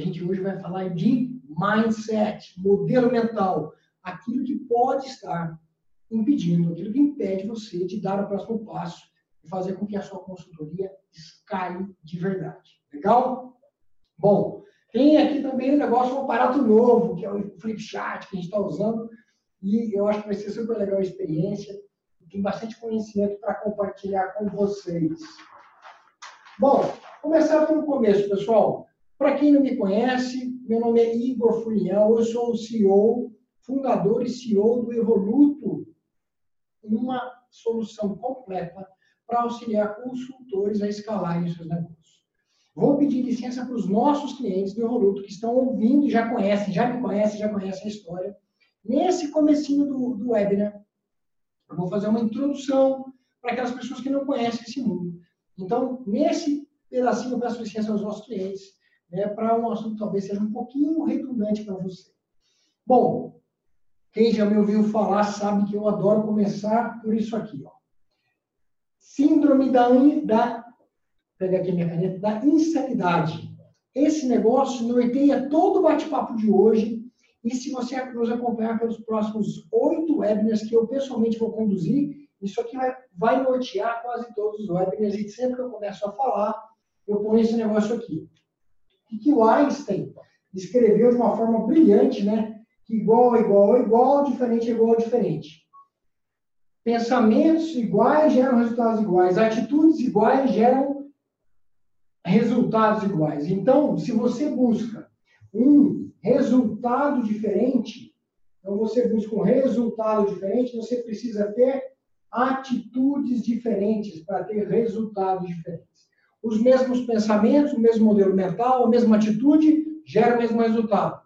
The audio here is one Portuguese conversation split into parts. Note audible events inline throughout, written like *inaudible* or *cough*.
gente hoje vai falar de mindset, modelo mental, aquilo que pode estar impedindo, aquilo que impede você de dar o próximo passo e fazer com que a sua consultoria escale de verdade. Legal? Bom, tem aqui também um negócio, um aparato novo, que é o Flipchart, que a gente está usando, e eu acho que vai ser super legal a experiência. Tem bastante conhecimento para compartilhar com vocês. Bom, começar pelo começo, pessoal. Para quem não me conhece, meu nome é Igor Furiel, eu sou o CEO, fundador e CEO do Evoluto, uma solução completa para auxiliar consultores a escalarem seus negócios. Vou pedir licença para os nossos clientes do Evoluto que estão ouvindo e já conhecem, já me conhecem, já conhecem a história. Nesse comecinho do, do webinar, eu vou fazer uma introdução para aquelas pessoas que não conhecem esse mundo. Então, nesse pedacinho, eu peço licença aos nossos clientes, né, para um assunto que talvez seja um pouquinho redundante para você. Bom, quem já me ouviu falar sabe que eu adoro começar por isso aqui. Ó. Síndrome da, da pega aqui minha caneta, da insanidade. Esse negócio norteia todo o bate-papo de hoje. E se você nos acompanhar pelos próximos oito webinars que eu pessoalmente vou conduzir, isso aqui vai, vai nortear quase todos os webinars. E sempre que eu começo a falar, eu ponho esse negócio aqui. E que o Einstein escreveu de uma forma brilhante, né? que igual igual igual, diferente igual diferente. Pensamentos iguais geram resultados iguais, atitudes iguais geram resultados iguais. Então, se você busca um resultado diferente, então você busca um resultado diferente, você precisa ter atitudes diferentes para ter resultados diferentes. Os mesmos pensamentos, o mesmo modelo mental, a mesma atitude gera o mesmo resultado.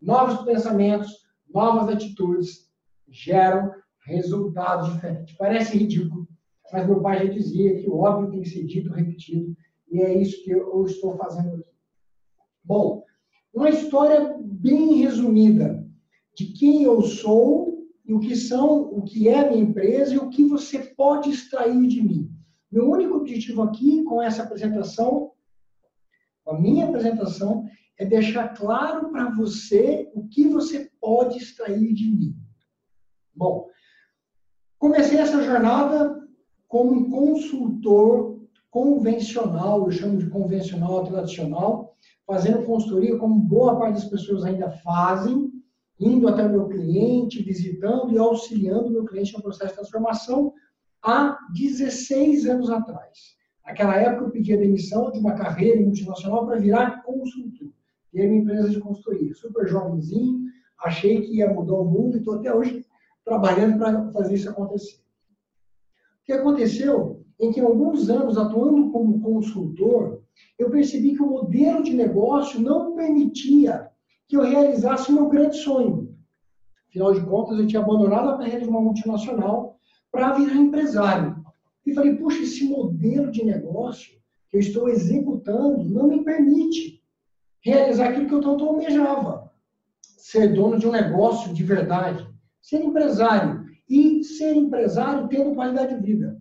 Novos pensamentos, novas atitudes geram resultados diferentes. Parece ridículo, mas meu pai já dizia que o óbvio tem que ser dito, repetido, e é isso que eu estou fazendo aqui. Bom, uma história bem resumida de quem eu sou e o que são, o que é minha empresa e o que você pode extrair de mim. Meu único objetivo aqui com essa apresentação, com a minha apresentação, é deixar claro para você o que você pode extrair de mim. Bom, comecei essa jornada como um consultor convencional, eu chamo de convencional tradicional, fazendo consultoria como boa parte das pessoas ainda fazem, indo até o meu cliente, visitando e auxiliando o meu cliente no processo de transformação há 16 anos atrás. Naquela época, eu pedi a demissão de uma carreira multinacional para virar consultor ter uma empresa de consultoria. Super jovenzinho, achei que ia mudar o mundo e estou até hoje trabalhando para fazer isso acontecer. O que aconteceu em que, alguns anos atuando como consultor, eu percebi que o modelo de negócio não permitia que eu realizasse meu grande sonho. Afinal de contas, eu tinha abandonado a carreira de uma multinacional para virar empresário. E falei, puxa, esse modelo de negócio que eu estou executando não me permite realizar aquilo que eu tanto almejava. Ser dono de um negócio de verdade. Ser empresário. E ser empresário tendo qualidade de vida.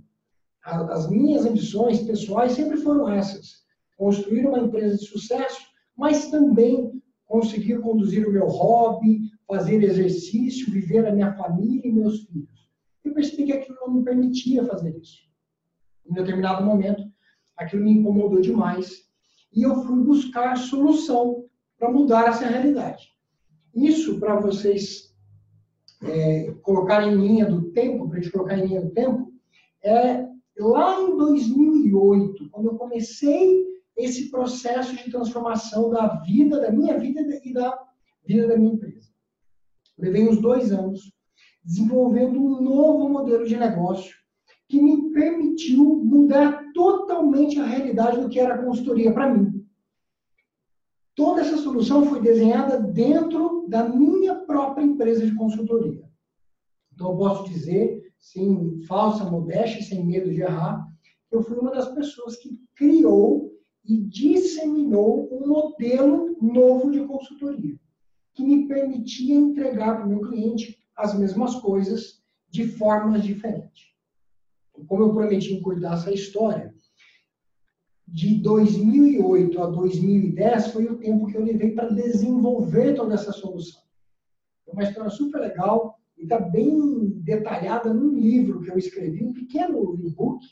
As minhas ambições pessoais sempre foram essas. Construir uma empresa de sucesso, mas também conseguir conduzir o meu hobby, fazer exercício, viver a minha família e meus filhos. Eu percebi que aquilo não me permitia fazer isso. Em determinado momento, aquilo me incomodou demais e eu fui buscar solução para mudar essa realidade. Isso, para vocês é, colocarem em linha do tempo, para a gente colocar em linha do tempo, é lá em 2008, quando eu comecei esse processo de transformação da vida, da minha vida e da vida da minha empresa. Levei uns dois anos desenvolvendo um novo modelo de negócio que me permitiu mudar totalmente a realidade do que era a consultoria para mim. Toda essa solução foi desenhada dentro da minha própria empresa de consultoria. Então, eu posso dizer, sem falsa modéstia, sem medo de errar, que eu fui uma das pessoas que criou e disseminou um modelo novo de consultoria, que me permitia entregar para o meu cliente as mesmas coisas de formas diferentes como eu prometi encurtar essa história, de 2008 a 2010 foi o tempo que eu levei para desenvolver toda essa solução. É uma história super legal e está bem detalhada num livro que eu escrevi, um pequeno e-book.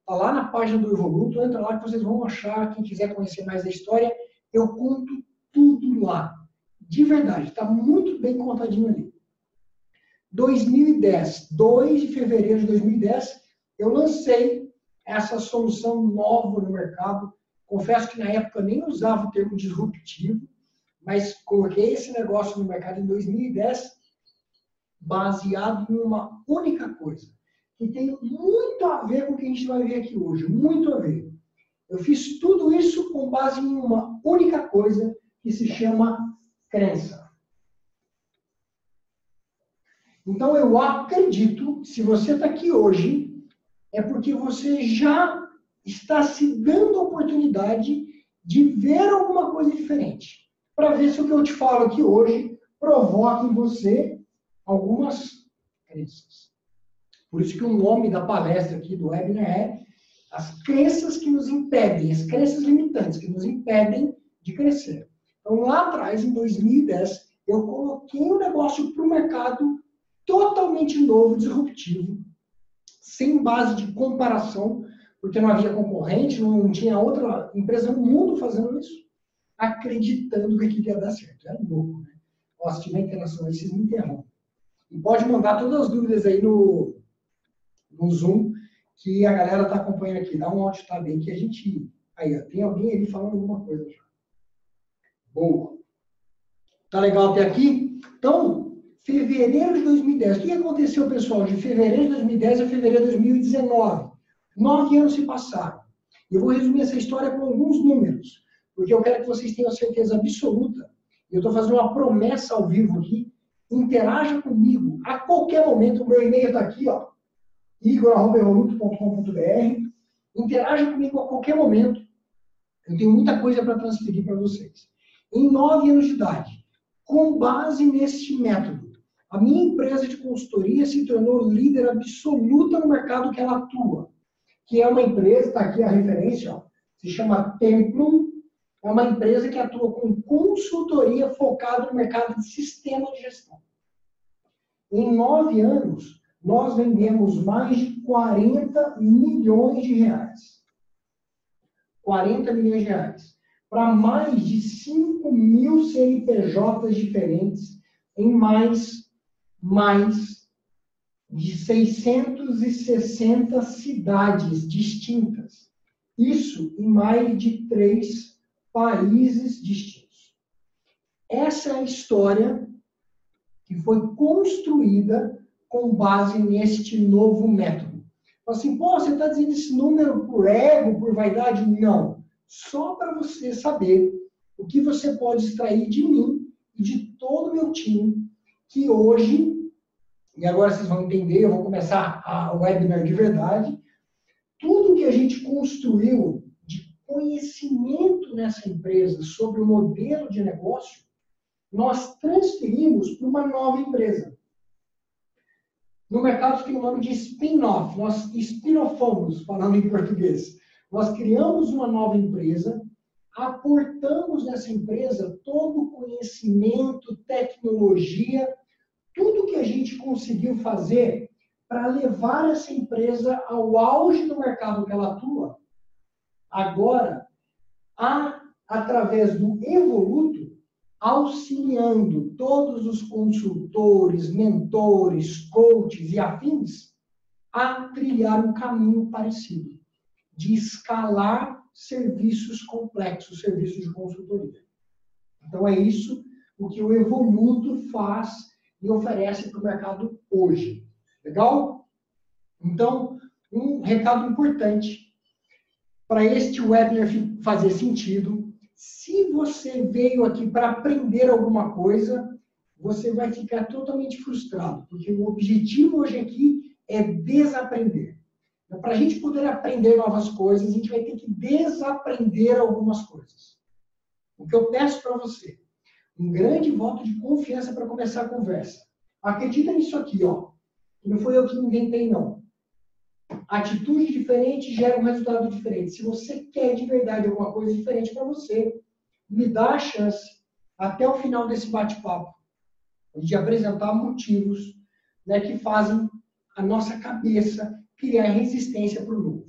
Está lá na página do Evoluto, entra lá que vocês vão achar. Quem quiser conhecer mais a história, eu conto tudo lá. De verdade, está muito bem contadinho ali. 2010, 2 de fevereiro de 2010, eu lancei essa solução nova no mercado. Confesso que na época nem usava o termo disruptivo, mas coloquei esse negócio no mercado em 2010, baseado em uma única coisa, que tem muito a ver com o que a gente vai ver aqui hoje, muito a ver. Eu fiz tudo isso com base em uma única coisa que se chama crença. Então eu acredito, se você está aqui hoje, é porque você já está se dando a oportunidade de ver alguma coisa diferente. Para ver se o que eu te falo aqui hoje provoca em você algumas crenças. Por isso que o nome da palestra aqui do webinar é as crenças que nos impedem, as crenças limitantes que nos impedem de crescer. Então, lá atrás, em 2010, eu coloquei o um negócio para o mercado totalmente novo, disruptivo, sem base de comparação, porque não havia concorrente, não tinha outra empresa no mundo fazendo isso, acreditando que aquilo ia dar certo. Era louco, né? Ó, se tiver interação aí, vocês me interrompem. E pode mandar todas as dúvidas aí no, no Zoom, que a galera está acompanhando aqui. Dá um áudio tá bem que a gente. Aí, ó, tem alguém ali falando alguma coisa já. Boa. Tá legal até aqui? Então, fevereiro de 2010. O que aconteceu, pessoal, de fevereiro de 2010 a fevereiro de 2019? Nove anos se passaram. Eu vou resumir essa história com alguns números, porque eu quero que vocês tenham certeza absoluta. Eu estou fazendo uma promessa ao vivo aqui. Interaja comigo a qualquer momento. O meu e-mail está aqui, ó, igor.evoluto.com.br. Interaja comigo a qualquer momento. Eu tenho muita coisa para transferir para vocês. Em nove anos de idade, com base neste método, a minha empresa de consultoria se tornou líder absoluta no mercado que ela atua, que é uma empresa, está aqui a referência, ó, se chama Templum, é uma empresa que atua com consultoria focada no mercado de sistema de gestão. Em nove anos, nós vendemos mais de 40 milhões de reais. 40 milhões de reais. Para mais de 5 mil CNPJs diferentes em mais mais de 660 cidades distintas. Isso em mais de três países distintos. Essa é a história que foi construída com base neste novo método. Assim, pô, você está dizendo esse número por ego, por vaidade? Não. Só para você saber o que você pode extrair de mim e de todo o meu time que hoje, e agora vocês vão entender, eu vou começar a webinar de verdade, tudo que a gente construiu de conhecimento nessa empresa sobre o modelo de negócio, nós transferimos para uma nova empresa. No mercado tem o nome de spin-off, nós spin-offamos, falando em português. Nós criamos uma nova empresa, aportamos nessa empresa todo o conhecimento, tecnologia, a gente conseguiu fazer para levar essa empresa ao auge do mercado que ela atua, agora, a, através do Evoluto, auxiliando todos os consultores, mentores, coaches e afins a trilhar um caminho parecido, de escalar serviços complexos, serviços de consultoria. Então, é isso o que o Evoluto faz e oferece para o mercado hoje. Legal? Então, um recado importante para este webinar fazer sentido. Se você veio aqui para aprender alguma coisa, você vai ficar totalmente frustrado, porque o objetivo hoje aqui é desaprender. Então, para a gente poder aprender novas coisas, a gente vai ter que desaprender algumas coisas. O que eu peço para você um grande voto de confiança para começar a conversa. Acredita nisso aqui, ó. Não foi eu que inventei, não. atitude diferente gera um resultado diferente. Se você quer de verdade alguma coisa diferente para você, me dá a chance, até o final desse bate-papo, de apresentar motivos né, que fazem a nossa cabeça criar resistência para o novo.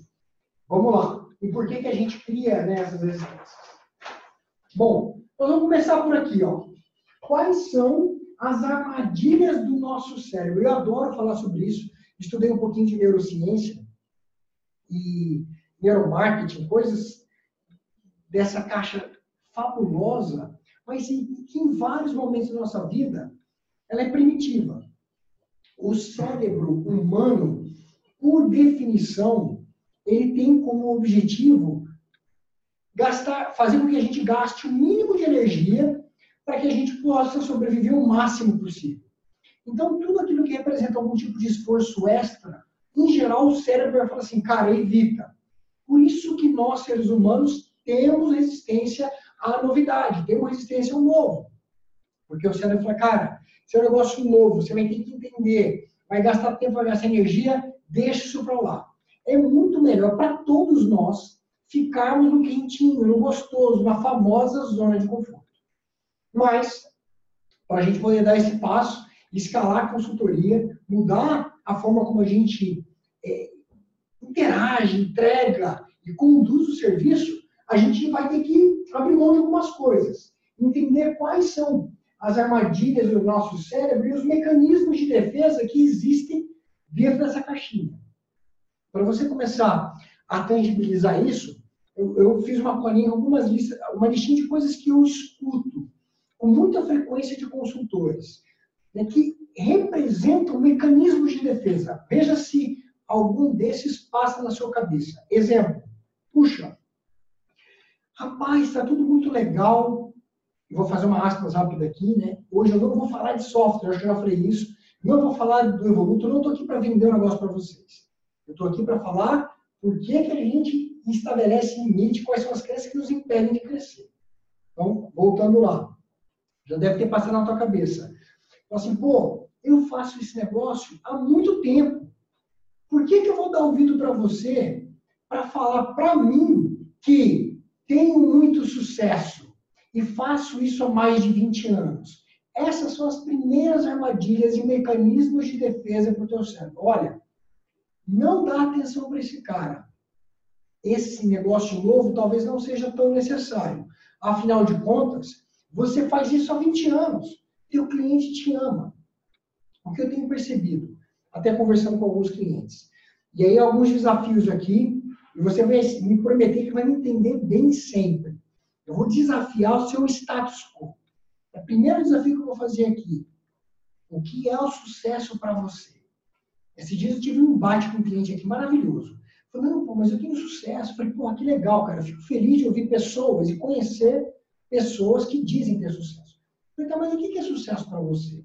Vamos lá. E por que, que a gente cria né, essas resistências? Bom, nós vamos começar por aqui. Ó. Quais são as armadilhas do nosso cérebro? Eu adoro falar sobre isso. Estudei um pouquinho de neurociência e neuromarketing, coisas dessa caixa fabulosa, mas que em vários momentos da nossa vida ela é primitiva. O cérebro humano, por definição, ele tem como objetivo gastar, fazer com que a gente gaste o mínimo de energia para que a gente possa sobreviver o máximo possível. Então, tudo aquilo que representa algum tipo de esforço extra, em geral, o cérebro vai falar assim, cara, evita. Por isso que nós, seres humanos, temos resistência à novidade, temos resistência ao novo. Porque o cérebro fala, cara, se é um negócio novo, você vai ter que entender, vai gastar tempo, vai gastar energia, deixa isso para lá. É muito melhor para todos nós ficarmos no quentinho, no gostoso, na famosa zona de conforto. Mas, para a gente poder dar esse passo, escalar a consultoria, mudar a forma como a gente é, interage, entrega e conduz o serviço, a gente vai ter que abrir mão de algumas coisas. Entender quais são as armadilhas do nosso cérebro e os mecanismos de defesa que existem dentro dessa caixinha. Para você começar a tangibilizar isso, eu, eu fiz uma colinha, algumas listas, uma listinha de coisas que eu escuto com muita frequência de consultores né, que representam mecanismos de defesa. Veja se algum desses passa na sua cabeça. Exemplo, puxa, rapaz, está tudo muito legal. Vou fazer uma aspas rápida aqui, né? Hoje eu não vou falar de software, eu já falei isso. Não vou falar do Evoluto, não estou aqui para vender um negócio para vocês. Eu estou aqui para falar por que, que a gente estabelece limite, quais são as crenças que nos impedem de crescer. Então, voltando lá. Já deve ter passado na tua cabeça. Fala assim, pô, eu faço esse negócio há muito tempo. Por que, que eu vou dar ouvido para você para falar para mim que tenho muito sucesso e faço isso há mais de 20 anos? Essas são as primeiras armadilhas e mecanismos de defesa para o teu cérebro. Olha, não dá atenção para esse cara. Esse negócio novo talvez não seja tão necessário. Afinal de contas, você faz isso há 20 anos teu cliente te ama. O que eu tenho percebido, até conversando com alguns clientes. E aí, alguns desafios aqui, e você vai me prometer que vai me entender bem sempre. Eu vou desafiar o seu status quo. É o primeiro desafio que eu vou fazer aqui. O que é o sucesso para você? Esse dia eu tive um embate com um cliente aqui maravilhoso. Falei, não, pô, mas eu tenho sucesso. Falei, pô, que legal, cara. Eu fico feliz de ouvir pessoas e conhecer pessoas que dizem ter sucesso. Então, mas o que é sucesso para você?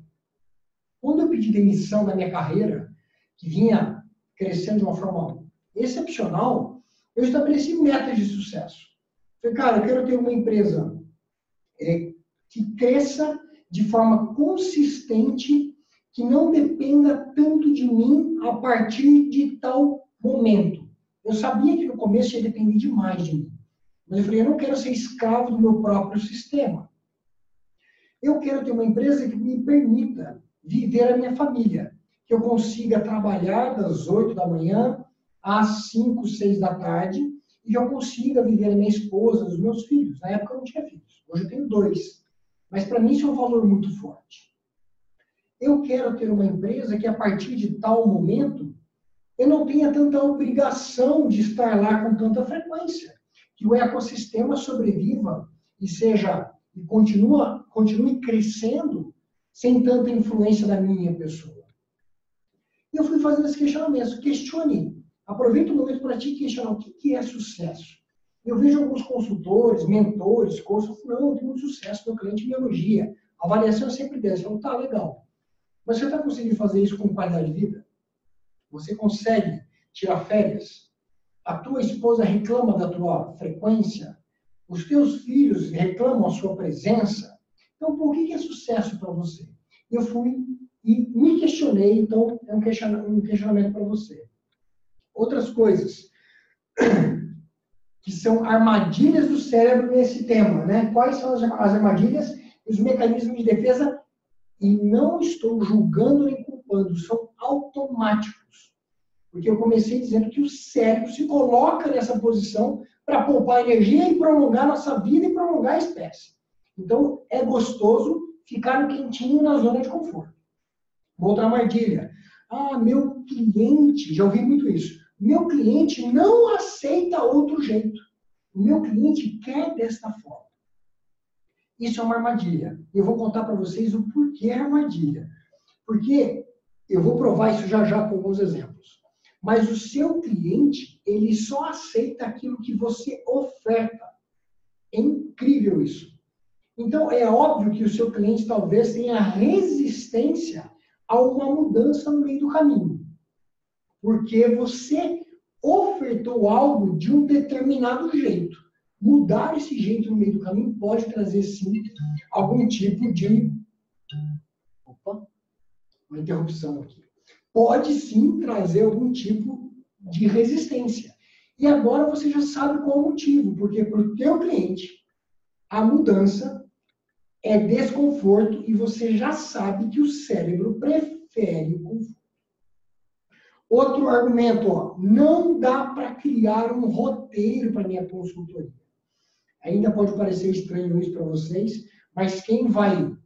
Quando eu pedi demissão da minha carreira, que vinha crescendo de uma forma excepcional, eu estabeleci metas de sucesso. Falei, cara, eu quero ter uma empresa é, que cresça de forma consistente, que não dependa tanto de mim a partir de tal momento. Eu sabia que no começo ia depender demais de mim. Mas eu falei, eu não quero ser escravo do meu próprio sistema. Eu quero ter uma empresa que me permita viver a minha família, que eu consiga trabalhar das 8 da manhã às 5, 6 da tarde e que eu consiga viver a minha esposa, os meus filhos. Na época eu não tinha filhos, hoje eu tenho dois. Mas para mim isso é um valor muito forte. Eu quero ter uma empresa que a partir de tal momento eu não tenha tanta obrigação de estar lá com tanta frequência, que o ecossistema sobreviva e seja e continua, continue crescendo sem tanta influência da minha pessoa. E eu fui fazendo esse questionamento. Questione. Aproveita o momento para te questionar o que é sucesso. Eu vejo alguns consultores, mentores, coaches, não, eu tenho muito sucesso, meu cliente me elogia. A avaliação é sempre dessa. Eu falo, tá, legal. Mas você está conseguindo fazer isso com qualidade de vida? Você consegue tirar férias? A tua esposa reclama da tua frequência? Os teus filhos reclamam a sua presença. Então, por que é sucesso para você? Eu fui e me questionei, então é um questionamento para você. outras coisas que são armadilhas do cérebro nesse tema, né? Quais são as armadilhas e os mecanismos de defesa? E não estou julgando nem culpando, são automáticos. Porque eu comecei dizendo que o cérebro se coloca nessa posição para poupar energia e prolongar nossa vida e prolongar a espécie. Então, é gostoso ficar no quentinho na zona de conforto. Outra armadilha. Ah, meu cliente, já ouvi muito isso. Meu cliente não aceita outro jeito. O meu cliente quer desta forma. Isso é uma armadilha. Eu vou contar para vocês o porquê é armadilha. Porque eu vou provar isso já já com alguns exemplos. Mas o seu cliente, ele só aceita aquilo que você oferta. É incrível isso. Então, é óbvio que o seu cliente talvez tenha resistência a uma mudança no meio do caminho. Porque você ofertou algo de um determinado jeito. Mudar esse jeito no meio do caminho pode trazer, sim, algum tipo de. Opa, uma interrupção aqui. Pode sim trazer algum tipo de resistência. E agora você já sabe qual o motivo, porque para o teu cliente a mudança é desconforto e você já sabe que o cérebro prefere o conforto. Outro argumento, ó, não dá para criar um roteiro para minha consultoria. Ainda pode parecer estranho isso para vocês, mas quem vai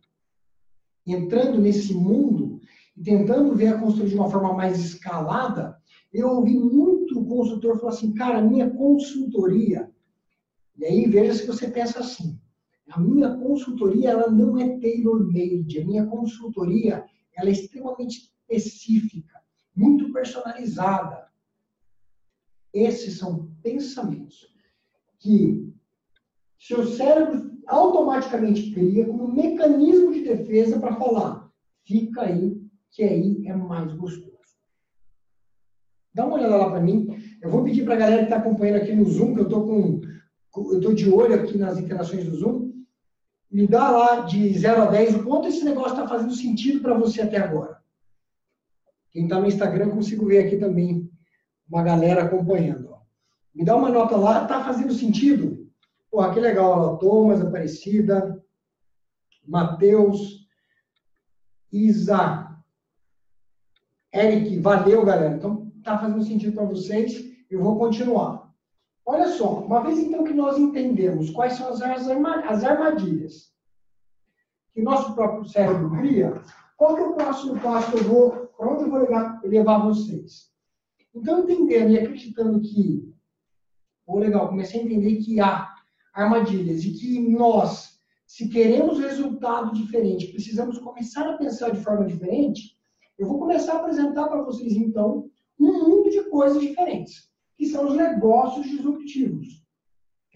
entrando nesse mundo e tentando ver a consultoria de uma forma mais escalada, eu ouvi muito consultor falar assim, cara, minha consultoria. E aí veja se você pensa assim. A minha consultoria ela não é tailor-made. A minha consultoria ela é extremamente específica, muito personalizada. Esses são pensamentos que seu cérebro automaticamente cria como mecanismo de defesa para falar: fica aí, que aí é mais gostoso. Dá uma olhada lá para mim. Eu vou pedir para a galera que está acompanhando aqui no Zoom, que eu estou com, eu estou de olho aqui nas interações do Zoom, me dá lá de 0 a 10 o quanto esse negócio está fazendo sentido para você até agora. Quem está no Instagram, consigo ver aqui também uma galera acompanhando. Ó. Me dá uma nota lá, está fazendo sentido? Porra, que legal. Ó, Thomas, Aparecida, Matheus, Isa, Eric, valeu, galera. Então, está fazendo sentido para vocês. Eu vou continuar. Olha só, uma vez então que nós entendemos quais são as armadilhas que nosso próprio cérebro cria, qual que é o próximo passo que eu vou, para onde eu vou levar, levar vocês? Então, entendendo e acreditando que, oh, legal, comecei a entender que há armadilhas e que nós, se queremos resultado diferente, precisamos começar a pensar de forma diferente, eu vou começar a apresentar para vocês, então, um mundo de coisas diferentes que são os negócios disruptivos.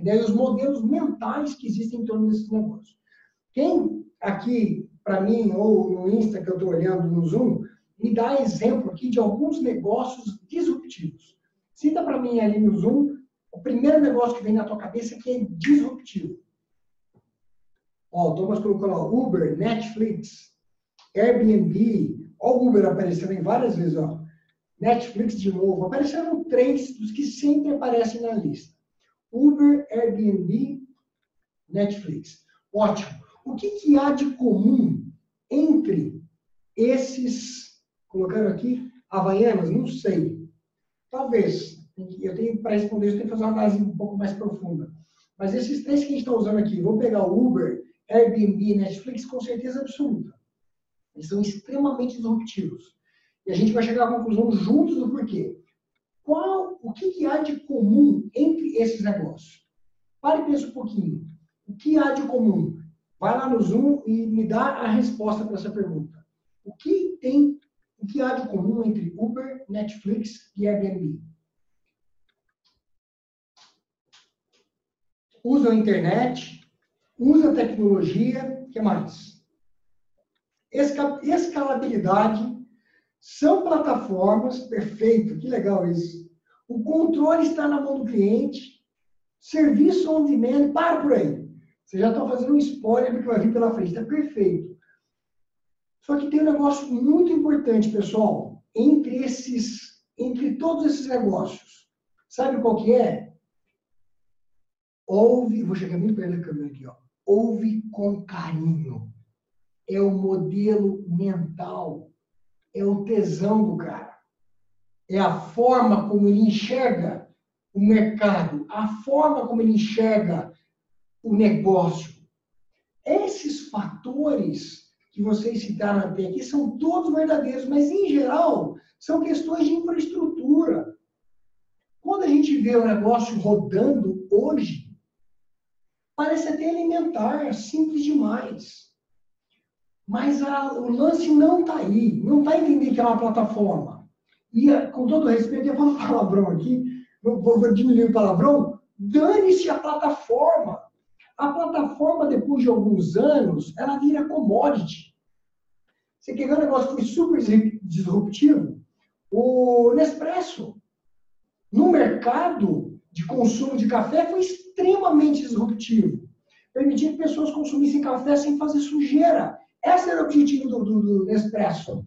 Daí os modelos mentais que existem em torno desses negócios. Quem aqui, para mim, ou no Insta que eu estou olhando no Zoom, me dá exemplo aqui de alguns negócios disruptivos. Cita para mim ali no Zoom o primeiro negócio que vem na tua cabeça que é disruptivo. Ó, o Thomas colocou lá Uber, Netflix, Airbnb. Ó, o Uber aparecendo em várias vezes, ó. Netflix de novo, apareceram três dos que sempre aparecem na lista. Uber, Airbnb, Netflix. Ótimo. O que, que há de comum entre esses, colocaram aqui, Havaianas? Não sei. Talvez. Eu tenho, para responder eu tenho que fazer uma análise um pouco mais profunda. Mas esses três que a gente está usando aqui, vou pegar o Uber, Airbnb e Netflix com certeza absoluta. Eles são extremamente disruptivos. E a gente vai chegar à conclusão juntos do porquê. Qual, o que, que há de comum entre esses negócios? Pare e pense um pouquinho. O que há de comum? Vai lá no Zoom e me dá a resposta para essa pergunta. O que tem, o que há de comum entre Uber, Netflix e Airbnb? Usam a internet, usam tecnologia, o que mais? Escalabilidade são plataformas, perfeito, que legal isso. O controle está na mão do cliente, serviço on demand, para por aí. Você já está fazendo um spoiler do que vai vir pela frente, está perfeito. Só que tem um negócio muito importante, pessoal, entre esses entre todos esses negócios, sabe qual que é? Ouve, vou chegar bem perto da câmera aqui, ó. Ouve com carinho. É o modelo mental. É o tesão do cara. É a forma como ele enxerga o mercado, a forma como ele enxerga o negócio. Esses fatores que vocês citaram até aqui são todos verdadeiros, mas em geral são questões de infraestrutura. Quando a gente vê o negócio rodando hoje, parece até elementar, simples demais. Mas a, o lance não está aí, não está entendendo que é uma plataforma. E, com todo respeito, eu falo palavrão aqui, vou diminuir o palavrão, dane-se a plataforma. A plataforma, depois de alguns anos, ela vira commodity. Você quer ver um negócio que foi super disruptivo? O Nespresso. No mercado de consumo de café, foi extremamente disruptivo. Permitir que pessoas consumissem café sem fazer sujeira. Esse era o objetivo do, do, do Nespresso.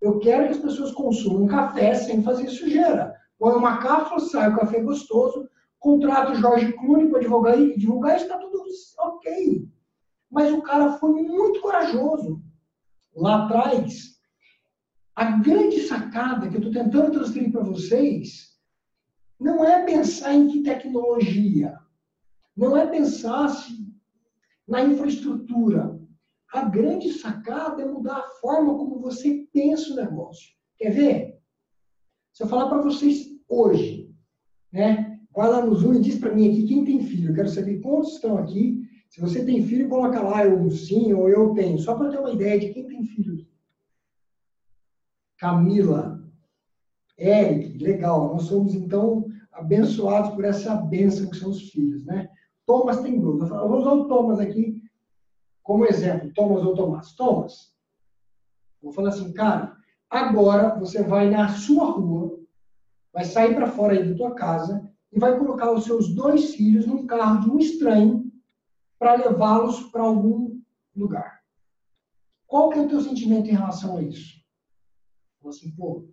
Eu quero que as pessoas consumam café sem fazer sujeira. Põe uma cápsula, sai o café gostoso, contrata o Jorge Clooney para divulgar, divulgar está tudo ok. Mas o cara foi muito corajoso. Lá atrás, a grande sacada que eu estou tentando transferir para vocês não é pensar em que tecnologia, não é pensar se, na infraestrutura. A grande sacada é mudar a forma como você pensa o negócio. Quer ver? Se eu falar para vocês hoje, né? Vai lá no Zoom e diz para mim aqui quem tem filho. Eu quero saber quantos estão aqui. Se você tem filho, coloca lá eu sim ou eu tenho. Só para ter uma ideia de quem tem filho. Camila, Eric, legal. Nós somos então abençoados por essa bênção que são os filhos, né? Thomas tem dois. Eu vou usar o Thomas aqui como exemplo. Thomas ou Tomás. Thomas, vou falar assim, cara, agora você vai na sua rua, vai sair para fora aí da tua casa e vai colocar os seus dois filhos num carro de um estranho para levá-los para algum lugar. Qual que é o teu sentimento em relação a isso? Assim, pô,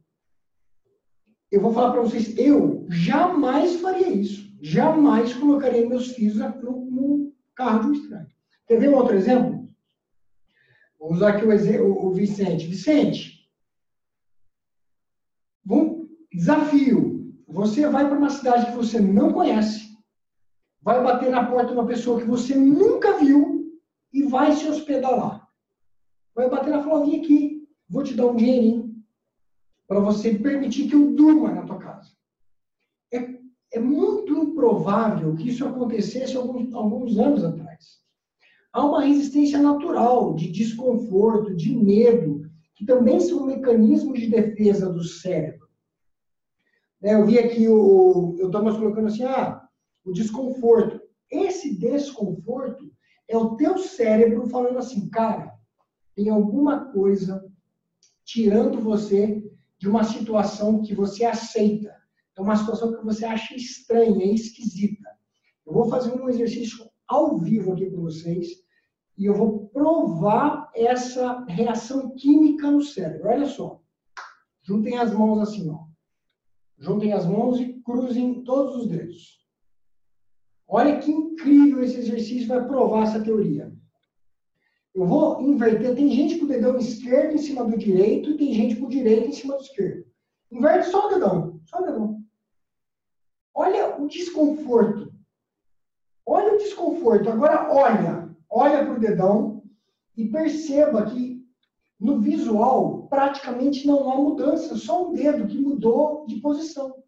eu vou falar para vocês, eu jamais faria isso. Jamais colocaria meus filhos no, no carro de um estranho. Quer ver um outro exemplo? Vou usar aqui o, o, Vicente. Vicente, vamos, desafio. Você vai para uma cidade que você não conhece, vai bater na porta de uma pessoa que você nunca viu e vai se hospedar lá. Vai bater na flor, vem aqui, vou te dar um dinheirinho para você permitir que eu durma na tua casa. É, é muito improvável que isso acontecesse alguns, alguns anos atrás. Há uma resistência natural de desconforto, de medo, que também são mecanismos de defesa do cérebro. É, eu vi aqui o, eu estou colocando assim, ah, o desconforto. Esse desconforto é o teu cérebro falando assim, cara, tem alguma coisa tirando você de uma situação que você aceita. É uma situação que você acha estranha, esquisita. Eu vou fazer um exercício ao vivo aqui com vocês e eu vou provar essa reação química no cérebro. Olha só. Juntem as mãos assim, ó. Juntem as mãos e cruzem todos os dedos. Olha que incrível esse exercício vai provar essa teoria. Eu vou inverter. Tem gente com o dedão esquerdo em cima do direito e tem gente com o direito em cima do esquerdo. Inverte só o dedão. Só o dedão. Olha o desconforto. Olha o desconforto. Agora olha. Olha para o dedão e perceba que no visual praticamente não há mudança. Só um dedo que mudou de posição.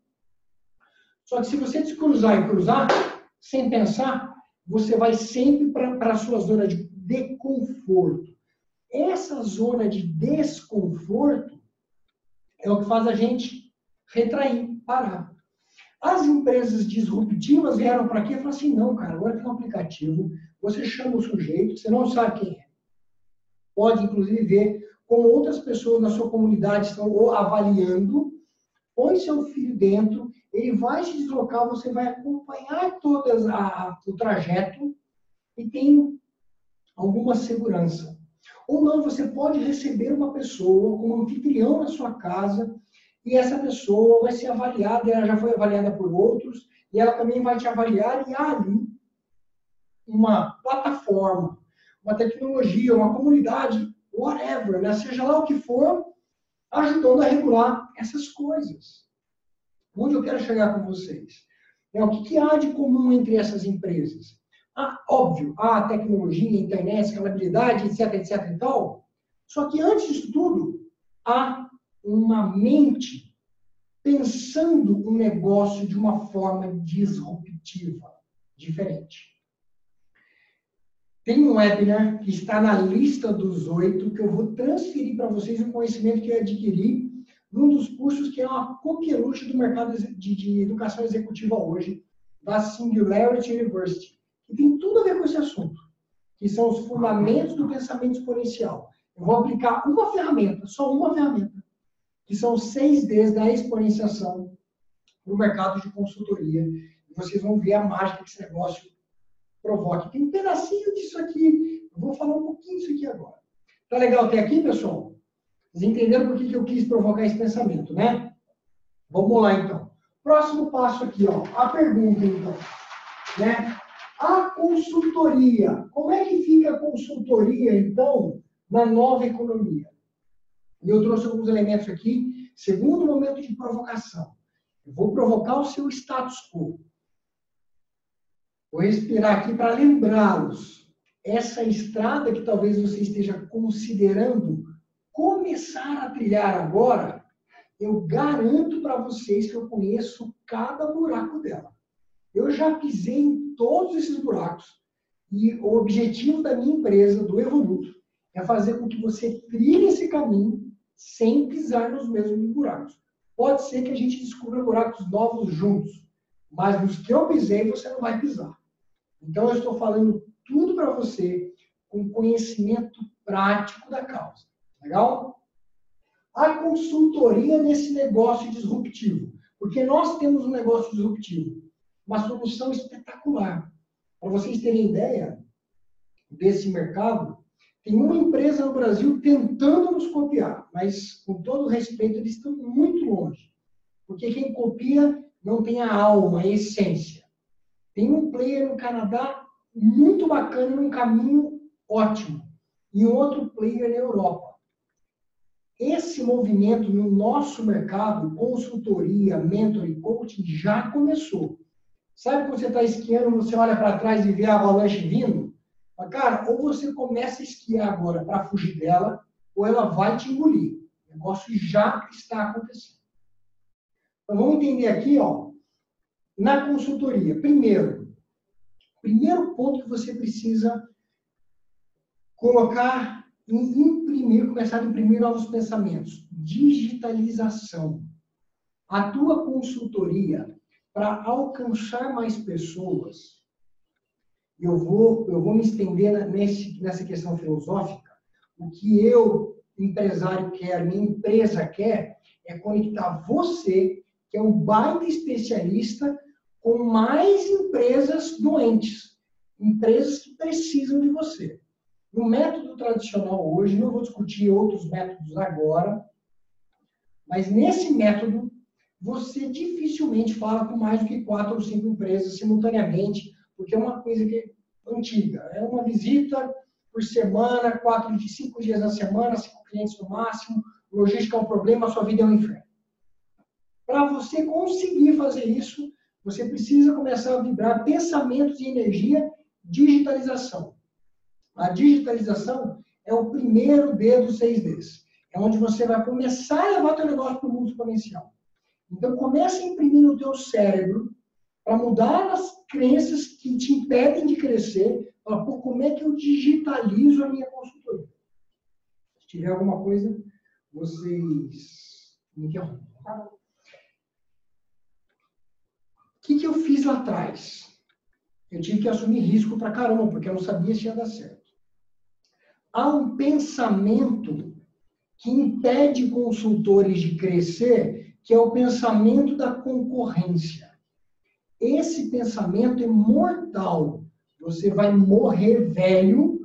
Só que se você descruzar e cruzar, sem pensar, você vai sempre para a sua zona de de conforto. Essa zona de desconforto é o que faz a gente retrair, parar. As empresas disruptivas vieram para aqui e falaram assim: não, cara, agora tem um aplicativo, você chama o sujeito, você não sabe quem é. Pode, inclusive, ver como outras pessoas na sua comunidade estão avaliando. Põe seu filho dentro, ele vai se deslocar, você vai acompanhar todo o trajeto e tem alguma segurança. Ou não, você pode receber uma pessoa como anfitrião na sua casa e essa pessoa vai ser avaliada, ela já foi avaliada por outros, e ela também vai te avaliar, e há ali uma plataforma, uma tecnologia, uma comunidade, whatever, né? seja lá o que for, ajudando a regular essas coisas. Onde eu quero chegar com vocês? É, o que, que há de comum entre essas empresas? Ah, óbvio, há tecnologia, internet, escalabilidade, etc, etc e tal. Só que antes disso tudo, há uma mente pensando um negócio de uma forma disruptiva, diferente. Tem um webinar que está na lista dos oito que eu vou transferir para vocês um conhecimento que eu adquiri num dos cursos que é uma coqueluche do mercado de, de educação executiva hoje, da Singularity University, que tem tudo a ver com esse assunto, que são os fundamentos do pensamento exponencial. Eu vou aplicar uma ferramenta, só uma ferramenta, que são seis Ds da exponenciação no mercado de consultoria. E vocês vão ver a mágica que esse negócio provoca. Tem um pedacinho disso aqui. Eu vou falar um pouquinho disso aqui agora. Tá legal até aqui, pessoal? Vocês entenderam por que eu quis provocar esse pensamento, né? Vamos lá, então. Próximo passo aqui, ó. A pergunta, então. Né? A consultoria. Como é que fica a consultoria, então, na nova economia? E eu trouxe alguns elementos aqui. Segundo momento de provocação. Eu vou provocar o seu status quo. Vou respirar aqui para lembrá-los. Essa estrada que talvez você esteja considerando começar a trilhar agora, eu garanto para vocês que eu conheço cada buraco dela. Eu já pisei em todos esses buracos. E o objetivo da minha empresa, do Evoluto, é fazer com que você trilhe esse caminho sem pisar nos mesmos buracos. Pode ser que a gente descubra buracos novos juntos, mas nos que eu pisei, você não vai pisar. Então, eu estou falando tudo para você com conhecimento prático da causa. Legal? A consultoria nesse negócio disruptivo. Porque nós temos um negócio disruptivo. Uma solução espetacular. Para vocês terem ideia desse mercado, tem uma empresa no Brasil tentando nos copiar, mas com todo respeito, eles estão muito longe. Porque quem copia não tem a alma, a essência. Tem um player no Canadá muito bacana, num caminho ótimo, e outro player na Europa. Esse movimento no nosso mercado, consultoria, mentor e coaching, já começou. Sabe quando você está esquiando, você olha para trás e vê a avalanche vindo? Cara, ou você começa a esquiar agora para fugir dela, ou ela vai te engolir. O negócio já está acontecendo. Então, vamos entender aqui, ó, na consultoria. Primeiro, primeiro ponto que você precisa colocar, imprimir, começar a imprimir novos pensamentos. Digitalização. A tua consultoria, para alcançar mais pessoas, eu vou, eu vou me estender nesse, nessa questão filosófica. O que eu, empresário, quero, minha empresa quer, é conectar você, que é um baita especialista, com mais empresas doentes, empresas que precisam de você. No método tradicional hoje, não vou discutir outros métodos agora, mas nesse método, você dificilmente fala com mais do que quatro ou cinco empresas simultaneamente, porque é uma coisa que é antiga. É uma visita por semana, quatro de cinco dias na semana, cinco clientes no máximo. Logística é um problema, sua vida é um inferno. Para você conseguir fazer isso, você precisa começar a vibrar pensamentos de energia, digitalização. A digitalização é o primeiro D dos seis Ds. É onde você vai começar a levar teu negócio para o mundo exponencial. Então, comece a imprimir no teu cérebro para mudar as crenças que te impedem de crescer, para pô, como é que eu digitalizo a minha consultoria? Se tiver alguma coisa, vocês me interrompem. O que, que eu fiz lá atrás? Eu tive que assumir risco para caramba, porque eu não sabia se ia dar certo. Há um pensamento que impede consultores de crescer, que é o pensamento da concorrência. Esse pensamento é mortal. Você vai morrer velho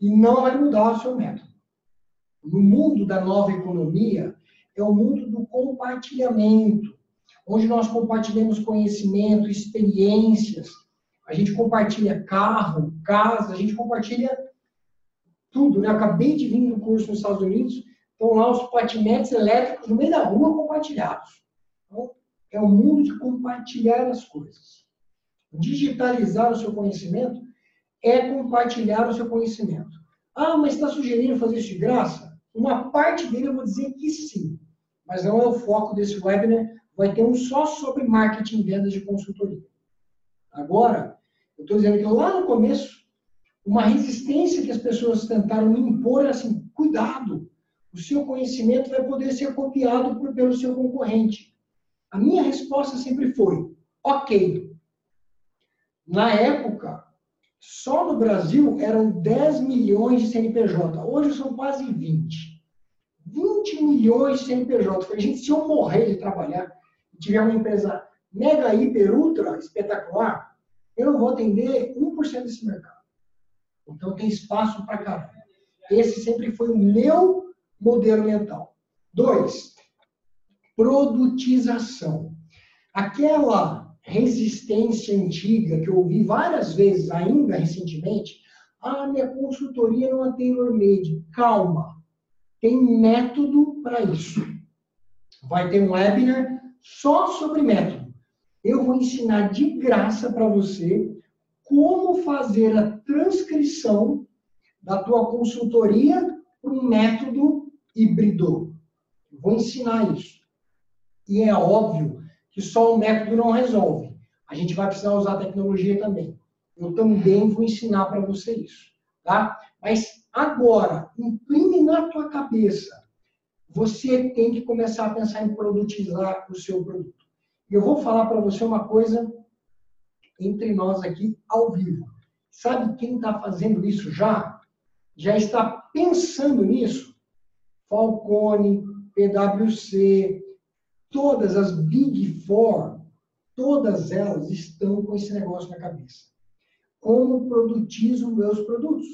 e não vai mudar o seu método. No mundo da nova economia, é o mundo do compartilhamento, onde nós compartilhamos conhecimento, experiências, a gente compartilha carro, casa, a gente compartilha tudo. Né? acabei de vir do curso nos Estados Unidos, estão lá os patinetes elétricos no meio da rua compartilhados. Então, é o mundo de compartilhar as coisas. Digitalizar o seu conhecimento é compartilhar o seu conhecimento. Ah, mas está sugerindo fazer isso de graça? Uma parte dele eu vou dizer que sim, mas não é o foco desse webinar. Vai ter um só sobre marketing e vendas de consultoria. Agora, eu estou dizendo que lá no começo, uma resistência que as pessoas tentaram impor assim, cuidado, o seu conhecimento vai poder ser copiado por, pelo seu concorrente. A minha resposta sempre foi, ok. Na época, só no Brasil eram 10 milhões de CNPJ. Hoje são quase 20. 20 milhões de CNPJ. Falei, gente, se eu morrer de trabalhar e tiver uma empresa mega, hiper, ultra espetacular, eu vou atender 1% desse mercado. Então tem espaço para caramba. Esse sempre foi o meu modelo mental. Dois, produtização. Aquela resistência antiga que eu ouvi várias vezes, ainda recentemente, ah, minha consultoria não é tailor-made. Calma, tem método para isso. Vai ter um webinar só sobre método. Eu vou ensinar de graça para você como fazer a transcrição da tua consultoria para um método híbrido. Vou ensinar isso. E é óbvio que só o método não resolve. A gente vai precisar usar a tecnologia também. Eu também vou ensinar para você isso, tá? Mas agora, imprime na tua cabeça. Você tem que começar a pensar em produtizar o seu produto. E eu vou falar para você uma coisa entre nós aqui ao vivo. Sabe quem está fazendo isso já? Já está pensando nisso? Falcone, PwC, todas as Big Four, todas elas estão com esse negócio na cabeça. Como produtizo meus produtos?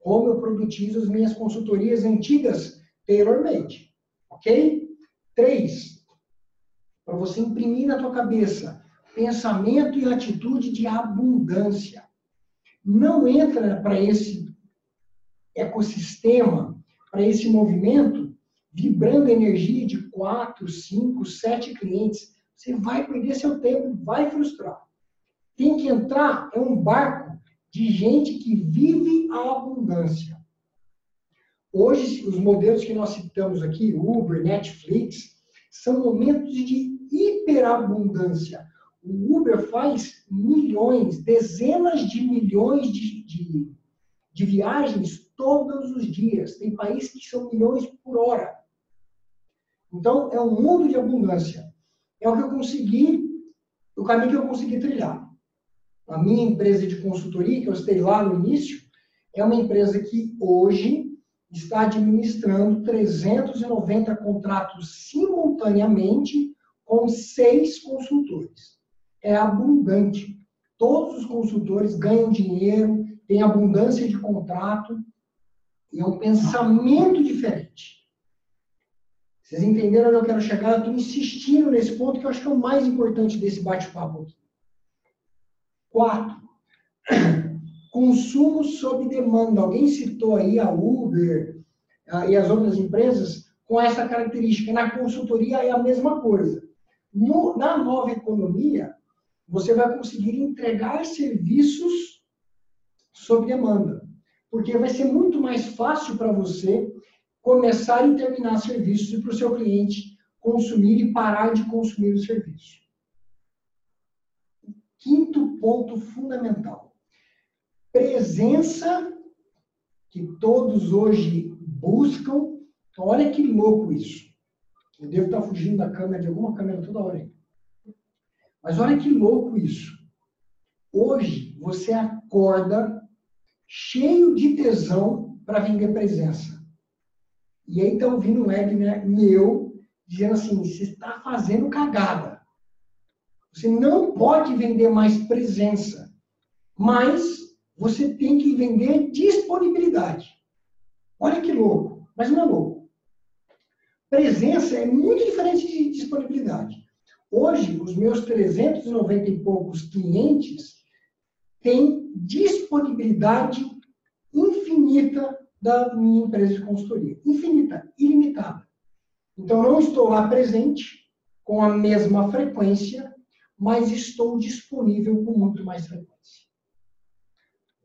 Como eu produtizo as minhas consultorias antigas tailor-made? Ok? Três, para você imprimir na tua cabeça pensamento e atitude de abundância. Não entra para esse ecossistema, para esse movimento, vibrando energia de quatro, cinco, sete clientes, você vai perder seu tempo, vai frustrar. Tem que entrar, é um barco de gente que vive a abundância. Hoje, os modelos que nós citamos aqui, Uber, Netflix, são momentos de hiperabundância. O Uber faz milhões, dezenas de milhões de, de, de viagens todos os dias. Tem países que são milhões por hora. Então, é um mundo de abundância. É o que eu consegui, o caminho que eu consegui trilhar. A minha empresa de consultoria, que eu estei lá no início, é uma empresa que hoje está administrando 390 contratos simultaneamente com seis consultores. É abundante. Todos os consultores ganham dinheiro, tem abundância de contrato, e é um pensamento diferente. Vocês entenderam onde eu quero chegar? Eu estou insistindo nesse ponto que eu acho que é o mais importante desse bate-papo aqui. Quatro, *clears throat* consumo sob demanda. Alguém citou aí a Uber a, e as outras empresas com essa característica. Na consultoria é a mesma coisa. No, na nova economia, você vai conseguir entregar serviços sob demanda. Porque vai ser muito mais fácil para você começar e terminar serviços para o seu cliente consumir e parar de consumir o serviço. Quinto ponto fundamental. Presença que todos hoje buscam. Olha que louco isso. Eu devo estar fugindo da câmera, de alguma câmera toda hora. Aí. Mas olha que louco isso. Hoje você acorda cheio de tesão para vender presença. E aí está ouvindo um webinar meu dizendo assim: você está fazendo cagada. Você não pode vender mais presença, mas você tem que vender disponibilidade. Olha que louco, mas não é louco. presença é muito diferente de disponibilidade. Hoje, os meus 390 e poucos clientes têm disponibilidade infinita da minha empresa de consultoria. Infinita, ilimitada. Então, não estou lá presente com a mesma frequência, mas estou disponível com muito mais frequência.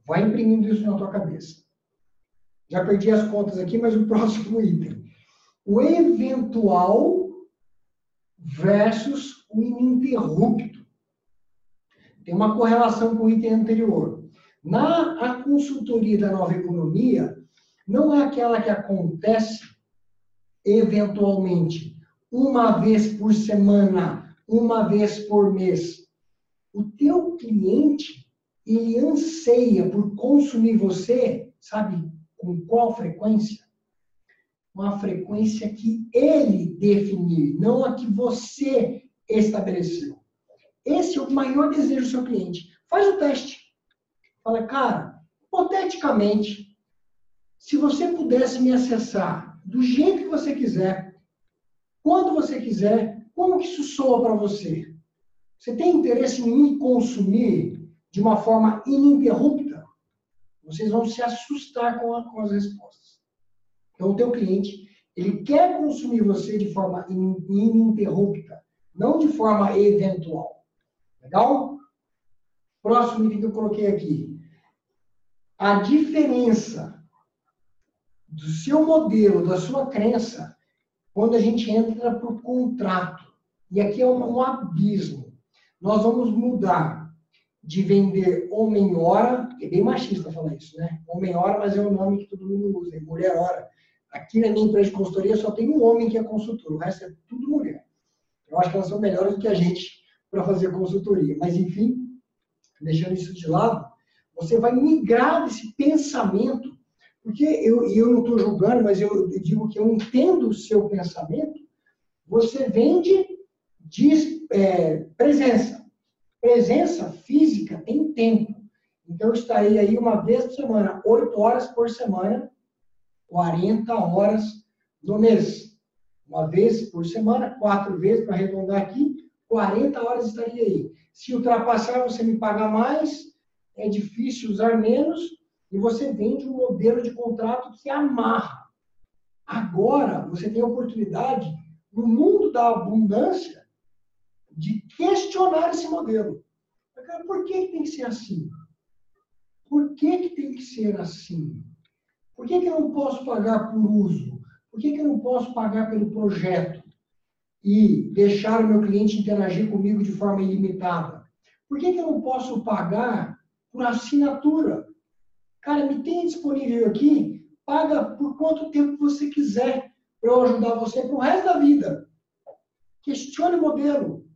Vai imprimindo isso na tua cabeça. Já perdi as contas aqui, mas o *laughs* próximo item. O eventual versus o ininterrupto. Tem uma correlação com o item anterior. Na a consultoria da nova economia, não é aquela que acontece eventualmente uma vez por semana, uma vez por mês. O teu cliente, ele anseia por consumir você, sabe com qual frequência? Uma frequência que ele definir, não a que você estabeleceu. Esse é o maior desejo do seu cliente. Faz o teste. Fala, cara, hipoteticamente, se você pudesse me acessar do jeito que você quiser, quando você quiser, como que isso soa para você? Você tem interesse em me consumir de uma forma ininterrupta? Vocês vão se assustar com, a, com as respostas. Então, o teu cliente, ele quer consumir você de forma ininterrupta, não de forma eventual. Legal? Próximo item que eu coloquei aqui. A diferença do seu modelo, da sua crença, quando a gente entra para o contrato. E aqui é um, um abismo. Nós vamos mudar de vender homem-hora, é bem machista falar isso, né? Homem-hora, mas é o nome que todo mundo usa, é mulher-hora. Aqui na minha empresa de consultoria só tem um homem que é consultor, o resto é tudo mulher. Eu acho que elas são melhores do que a gente para fazer consultoria. Mas, enfim, deixando isso de lado, você vai migrar desse pensamento porque eu, eu não estou julgando, mas eu digo que eu entendo o seu pensamento. Você vende de é, presença. Presença física tem tempo. Então, eu estarei aí uma vez por semana, oito horas por semana, 40 horas no mês. Uma vez por semana, quatro vezes, para arredondar aqui, 40 horas estaria aí. Se ultrapassar, você me paga mais, é difícil usar menos, e você vende um modelo de contrato que amarra. Agora, você tem a oportunidade, no mundo da abundância, de questionar esse modelo. Por que tem que ser assim? Por que, que tem que ser assim? Por que, que eu não posso pagar por uso? Por que, que eu não posso pagar pelo projeto e deixar o meu cliente interagir comigo de forma ilimitada? Por que, que eu não posso pagar por assinatura? Cara, me tem disponível aqui, paga por quanto tempo você quiser para eu ajudar você para o resto da vida. Questione o modelo.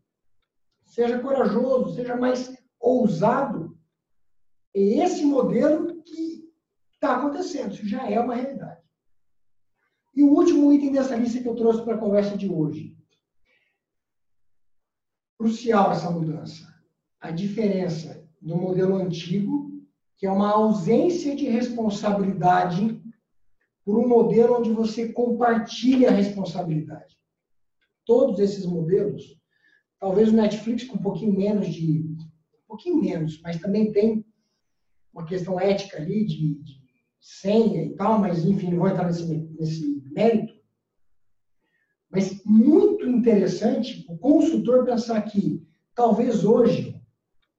Seja corajoso, seja mais ousado. É esse modelo que está acontecendo, isso já é uma realidade. E o último item dessa lista que eu trouxe para a conversa de hoje. Crucial essa mudança. A diferença do modelo antigo que é uma ausência de responsabilidade por um modelo onde você compartilha a responsabilidade. Todos esses modelos, talvez o Netflix com um pouquinho menos de. um pouquinho menos, mas também tem uma questão ética ali de, de senha e tal, mas enfim, não vou entrar nesse, nesse mérito. Mas muito interessante o consultor pensar que talvez hoje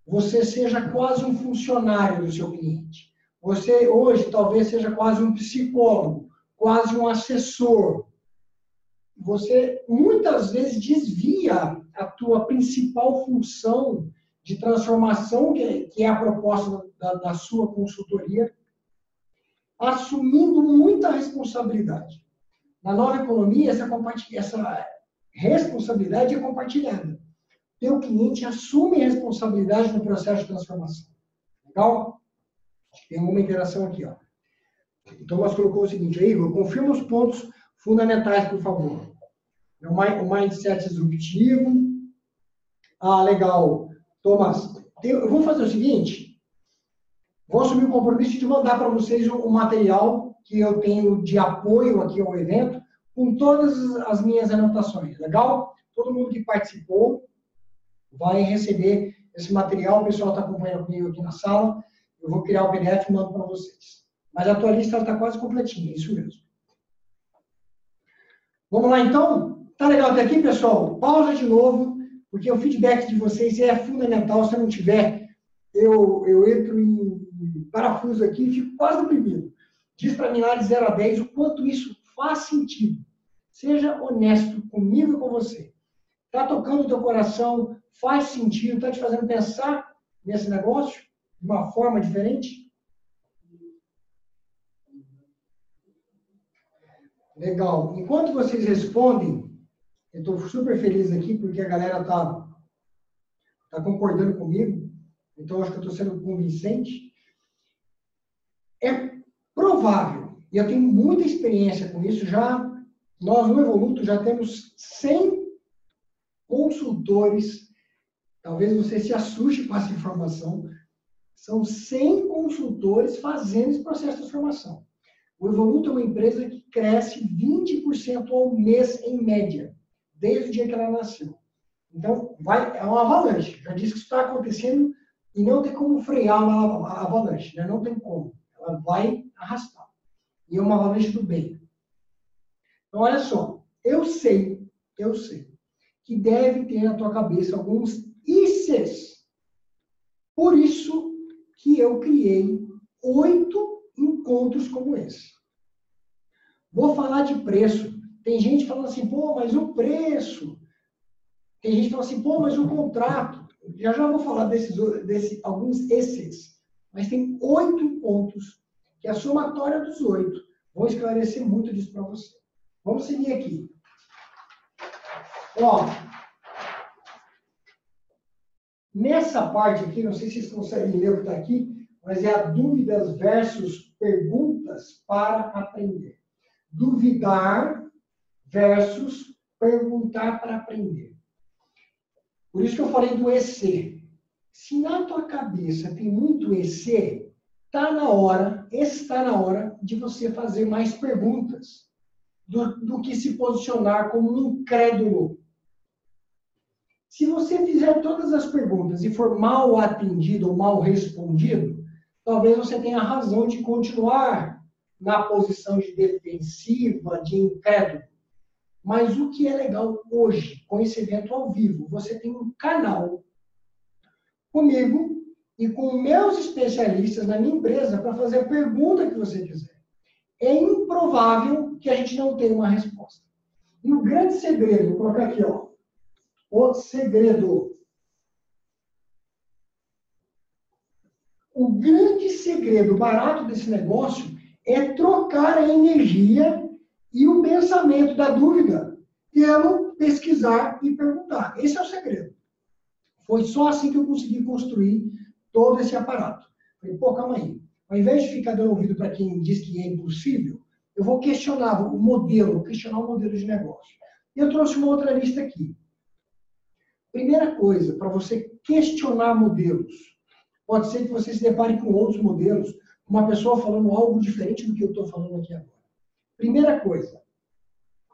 você seja quase um funcionário do seu cliente. Você hoje talvez seja quase um psicólogo, quase um assessor. Você muitas vezes desvia a tua principal função de transformação, que é a proposta da, da sua consultoria, assumindo muita responsabilidade. Na nova economia, essa, essa responsabilidade é compartilhada teu cliente assume a responsabilidade no processo de transformação. Legal? Tem uma interação aqui, ó. O Thomas colocou o seguinte, Igor, confirma os pontos fundamentais, por favor. O mindset disruptivo. Ah, legal. Thomas, eu vou fazer o seguinte, vou assumir o compromisso de mandar para vocês o material que eu tenho de apoio aqui ao evento, com todas as minhas anotações. Legal? Todo mundo que participou vai receber esse material. O pessoal está acompanhando comigo aqui na sala. Eu vou criar o PDF e mando para vocês. Mas a tua lista está quase completinha, isso mesmo. Vamos lá, então? Tá legal até aqui, pessoal? Pausa de novo, porque o feedback de vocês é fundamental. Se não tiver, eu, eu entro em parafuso aqui e fico quase deprimido. Diz para mim lá de 0 a 10 o quanto isso faz sentido. Seja honesto comigo e com você. Está tocando o teu coração? Faz sentido? Está te fazendo pensar nesse negócio de uma forma diferente? Legal. Enquanto vocês respondem, eu estou super feliz aqui porque a galera está tá concordando comigo. Então, acho que eu estou sendo convincente. É provável, e eu tenho muita experiência com isso, já nós no Evoluto já temos 100 consultores, talvez você se assuste com essa informação, são 100 consultores fazendo esse processo de transformação. O Evoluto é uma empresa que cresce 20% ao mês em média, desde o dia que ela nasceu. Então, vai, é uma avalanche. Já disse que isso está acontecendo e não tem como frear uma avalanche, né? não tem como. Ela vai arrastar. E é uma avalanche do bem. Então, olha só. Eu sei, eu sei, que deve ter na tua cabeça alguns Por isso que eu criei oito encontros como esse. Vou falar de preço. Tem gente falando assim, pô, mas o preço. Tem gente falando assim, pô, mas o contrato. Já já vou falar desses, desse, alguns esses. Mas tem oito pontos que a somatória dos oito vão esclarecer muito disso para você. Vamos seguir aqui. Ó, nessa parte aqui, não sei se vocês conseguem ler o que está aqui, mas é a dúvidas versus perguntas para aprender. Duvidar versus perguntar para aprender. Por isso que eu falei do EC. Se na tua cabeça tem muito EC, está na hora, está na hora de você fazer mais perguntas do, do que se posicionar como um incrédulo. Se você fizer todas as perguntas e for mal atendido ou mal respondido, talvez você tenha razão de continuar na posição de defensiva, de incrédulo. Mas o que é legal hoje, com esse evento ao vivo, você tem um canal comigo e com meus especialistas na minha empresa para fazer a pergunta que você quiser. É improvável que a gente não tenha uma resposta. E o grande segredo, vou colocar aqui, ó. O segredo O grande segredo barato desse negócio é trocar a energia e o pensamento da dúvida pelo pesquisar e perguntar. Esse é o segredo. Foi só assim que eu consegui construir todo esse aparato. Falei, pô, calma aí. Ao invés de ficar dando ouvido para quem diz que é impossível, eu vou questionar o modelo, questionar o modelo de negócio. E eu trouxe uma outra lista aqui. Primeira coisa, para você questionar modelos, Pode ser que você se depare com outros modelos, uma pessoa falando algo diferente do que eu estou falando aqui agora. Primeira coisa,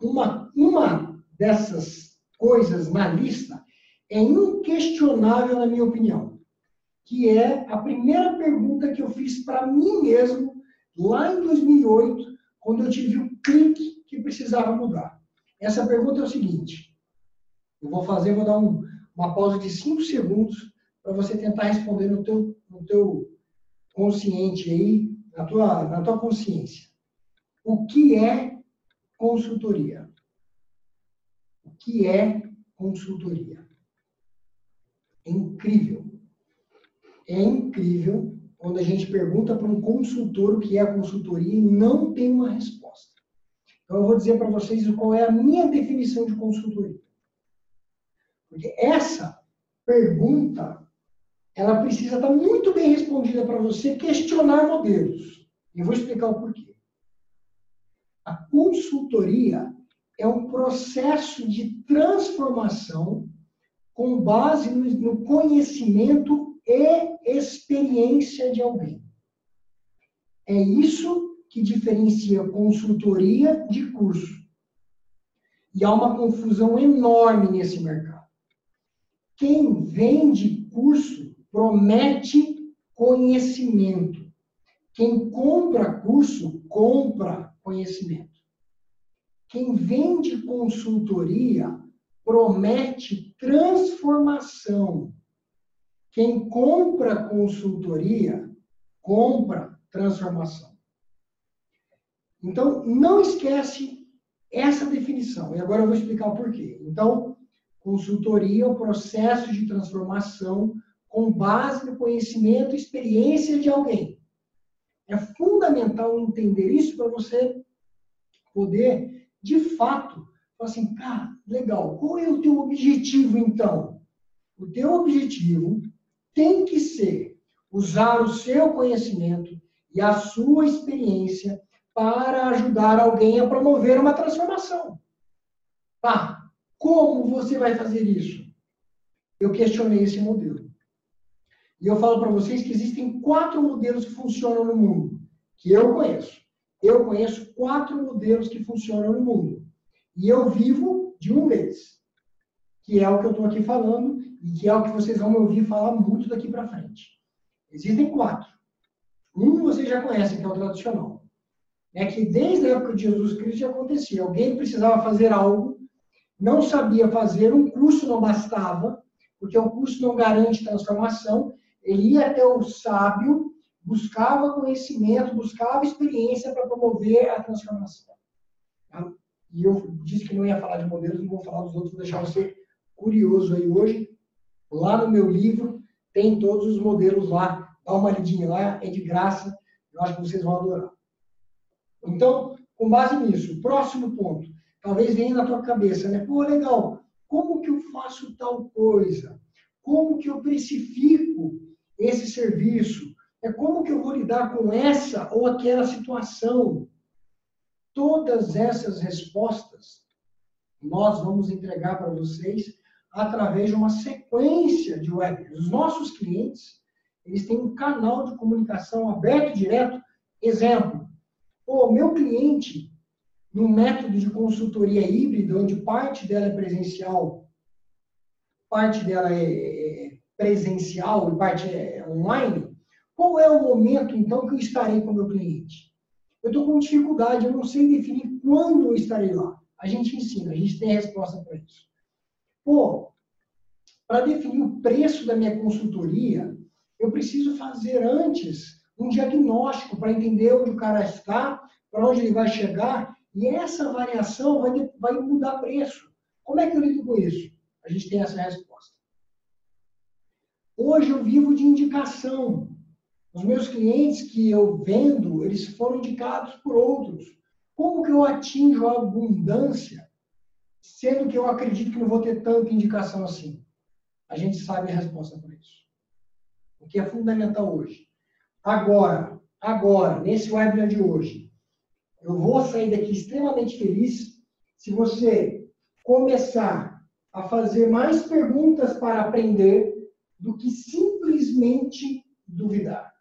uma, uma dessas coisas na lista é inquestionável, na minha opinião, que é a primeira pergunta que eu fiz para mim mesmo lá em 2008, quando eu tive o clique que precisava mudar. Essa pergunta é o seguinte: eu vou fazer, vou dar um, uma pausa de cinco segundos para você tentar responder no teu, no teu consciente aí, na tua, na tua consciência. O que é consultoria? O que é consultoria? É incrível. É incrível quando a gente pergunta para um consultor o que é consultoria e não tem uma resposta. Então eu vou dizer para vocês qual é a minha definição de consultoria. Porque essa pergunta ela precisa estar muito bem respondida para você questionar modelos. E eu vou explicar o porquê. A consultoria é um processo de transformação com base no conhecimento e experiência de alguém. É isso que diferencia consultoria de curso. E há uma confusão enorme nesse mercado. Quem vende curso promete conhecimento. Quem compra curso, compra conhecimento. Quem vende consultoria promete transformação. Quem compra consultoria, compra transformação. Então, não esquece essa definição. E agora eu vou explicar o porquê. Então, consultoria é o processo de transformação com base no conhecimento e experiência de alguém. É fundamental entender isso para você poder, de fato, falar assim, cara, legal, qual é o teu objetivo então? O teu objetivo tem que ser usar o seu conhecimento e a sua experiência para ajudar alguém a promover uma transformação. Ah, como você vai fazer isso? Eu questionei esse modelo. E eu falo para vocês que existem quatro modelos que funcionam no mundo, que eu conheço. Eu conheço quatro modelos que funcionam no mundo. E eu vivo de um deles, que é o que eu estou aqui falando e que é o que vocês vão me ouvir falar muito daqui para frente. Existem quatro. Um vocês já conhecem, que é o tradicional. É que desde a época de Jesus Cristo já acontecia. Alguém precisava fazer algo, não sabia fazer, um curso não bastava, porque o curso não garante transformação, ele ia até o sábio, buscava conhecimento, buscava experiência para promover a transformação. Tá? E eu disse que não ia falar de modelos, não vou falar dos outros, vou deixar você curioso aí hoje. Lá no meu livro tem todos os modelos lá. Dá uma lidinha lá, é de graça. Eu acho que vocês vão adorar. Então, com base nisso, próximo ponto. Talvez venha na tua cabeça, né? Pô, legal. Como que eu faço tal coisa? Como que eu precifico esse serviço? É como que eu vou lidar com essa ou aquela situação? Todas essas respostas nós vamos entregar para vocês através de uma sequência de webinars. Os nossos clientes, eles têm um canal de comunicação aberto e direto. Exemplo, o meu cliente, no método de consultoria híbrida, onde parte dela é presencial, parte dela é, é presencial e parte é online, qual é o momento, então, que eu estarei com o meu cliente? Eu estou com dificuldade, eu não sei definir quando eu estarei lá. A gente ensina, a gente tem a resposta para isso. Pô, para definir o preço da minha consultoria, eu preciso fazer antes um diagnóstico para entender onde o cara está, para onde ele vai chegar, e essa variação vai, vai mudar preço. Como é que eu lido com isso? A gente tem essa resposta. Hoje eu vivo de indicação. Os meus clientes que eu vendo, eles foram indicados por outros. Como que eu atinjo a abundância, sendo que eu acredito que não vou ter tanta indicação assim? A gente sabe a resposta para isso. O que é fundamental hoje. Agora, agora, nesse webinar de hoje, eu vou sair daqui extremamente feliz se você começar a fazer mais perguntas para aprender do que simplesmente duvidar.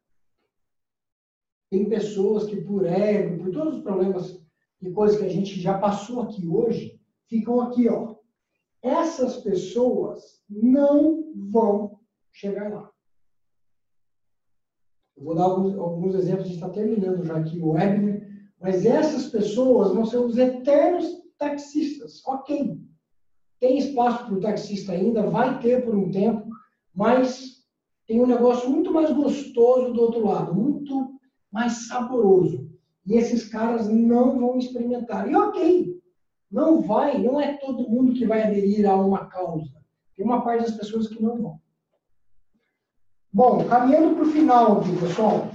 Tem pessoas que, por ego, por todos os problemas e coisas que a gente já passou aqui hoje, ficam aqui, ó. Essas pessoas não vão chegar lá. Eu vou dar alguns, alguns exemplos, a gente está terminando já aqui o webinar, mas essas pessoas vão ser os eternos taxistas. Ok, tem espaço para o taxista ainda, vai ter por um tempo, mas tem um negócio muito mais gostoso do outro lado, muito mais saboroso. E esses caras não vão experimentar. E ok, não vai, não é todo mundo que vai aderir a uma causa. Tem uma parte das pessoas que não vão. Bom, caminhando para o final aqui, pessoal.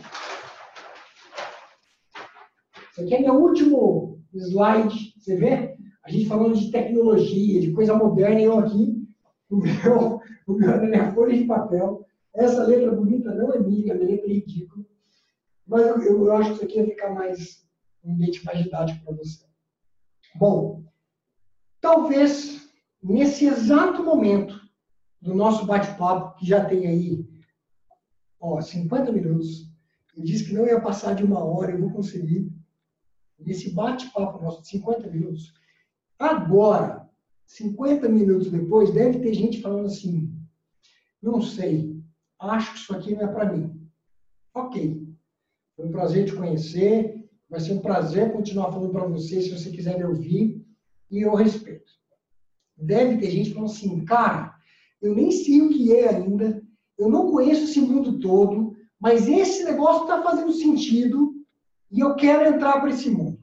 Esse aqui é meu último slide. Você vê? A gente falando de tecnologia, de coisa moderna, e eu aqui, *laughs* o meu, o meu, na minha folha de papel. Essa letra bonita não é minha, a minha letra é ridícula. Mas eu, eu, acho que isso aqui ia ficar mais um ambiente mais didático para você. Bom, talvez nesse exato momento do nosso bate-papo, que já tem aí ó, 50 minutos, eu disse que não ia passar de uma hora, eu vou conseguir. Nesse bate-papo nosso de 50 minutos, Agora, 50 minutos depois, deve ter gente falando assim: não sei, acho que isso aqui não é para mim. Ok. Foi um prazer te conhecer. Vai ser um prazer continuar falando para você se você quiser me ouvir. E eu respeito. Deve ter gente falando assim, cara, eu nem sei o que é ainda, eu não conheço esse mundo todo, mas esse negócio está fazendo sentido e eu quero entrar para esse mundo.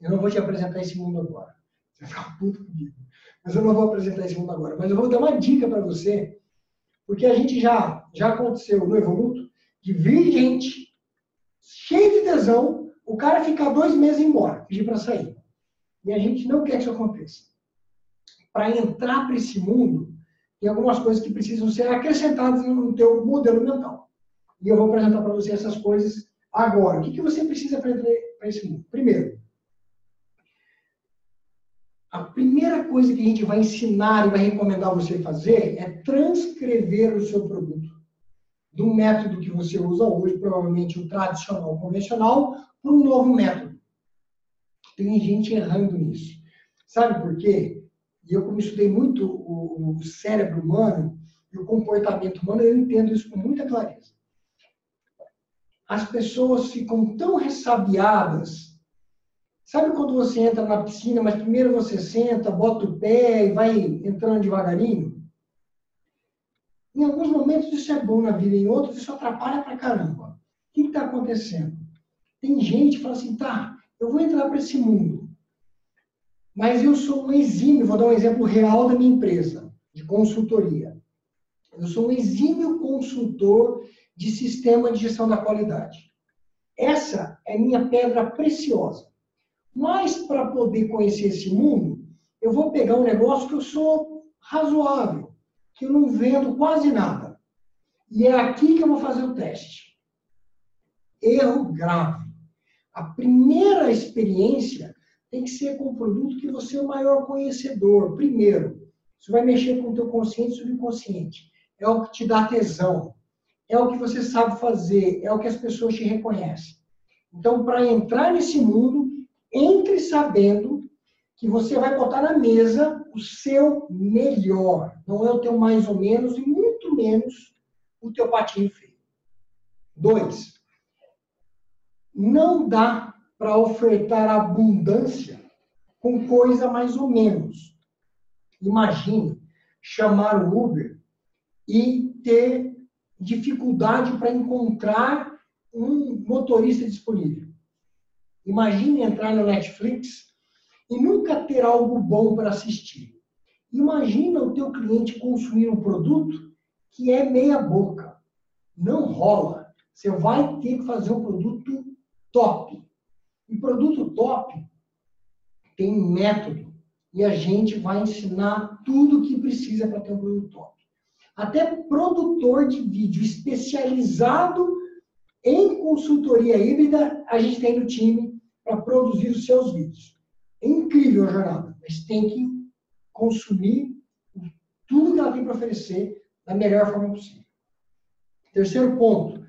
Eu não vou te apresentar esse mundo agora. Você vai ficar puto comigo. Mas eu não vou apresentar esse mundo agora. Mas eu vou dar uma dica para você, porque a gente já, já aconteceu no Evoluto, de vir gente cheio de tesão, o cara ficar dois meses embora, pedir para sair. E a gente não quer que isso aconteça. Para entrar para esse mundo, tem algumas coisas que precisam ser acrescentadas no teu modelo mental. E eu vou apresentar para você essas coisas agora. O que, que você precisa entrar para esse mundo? Primeiro, a primeira coisa que a gente vai ensinar e vai recomendar você fazer é transcrever o seu produto do método que você usa hoje, provavelmente o tradicional, convencional, para um novo método. Tem gente errando nisso. Sabe por quê? E eu, como estudei muito o, o cérebro humano e o comportamento humano, eu entendo isso com muita clareza. As pessoas ficam tão ressabiadas. Sabe quando você entra na piscina, mas primeiro você senta, bota o pé e vai entrando devagarinho? Em alguns momentos isso é bom na vida, em outros isso atrapalha pra caramba. O que está acontecendo? Tem gente que fala assim, tá, eu vou entrar para esse mundo, mas eu sou um exímio, vou dar um exemplo real da minha empresa, de consultoria. Eu sou um exímio consultor de sistema de gestão da qualidade. Essa é minha pedra preciosa. Mas para poder conhecer esse mundo, eu vou pegar um negócio que eu sou razoável que eu não vendo quase nada. E é aqui que eu vou fazer o teste. Erro grave. A primeira experiência tem que ser com o produto que você é o maior conhecedor. Primeiro, isso vai mexer com o teu consciente e subconsciente. É o que te dá tesão. É o que você sabe fazer. É o que as pessoas te reconhecem. Então, para entrar nesse mundo, entre sabendo que você vai botar na mesa o seu melhor. Não é o teu mais ou menos e muito menos o teu patinho feio. Dois, não dá para ofertar abundância com coisa mais ou menos. Imagine chamar o Uber e ter dificuldade para encontrar um motorista disponível. Imagine entrar no Netflix e nunca ter algo bom para assistir. Imagina o teu cliente consumir um produto que é meia boca. Não rola. Você vai ter que fazer um produto top. E produto top tem método. E a gente vai ensinar tudo o que precisa para ter um produto top. Até produtor de vídeo especializado em consultoria híbrida, a gente tem no time para produzir os seus vídeos. É incrível a jornada, mas tem que consumir tudo que ela tem para oferecer da melhor forma possível. Terceiro ponto.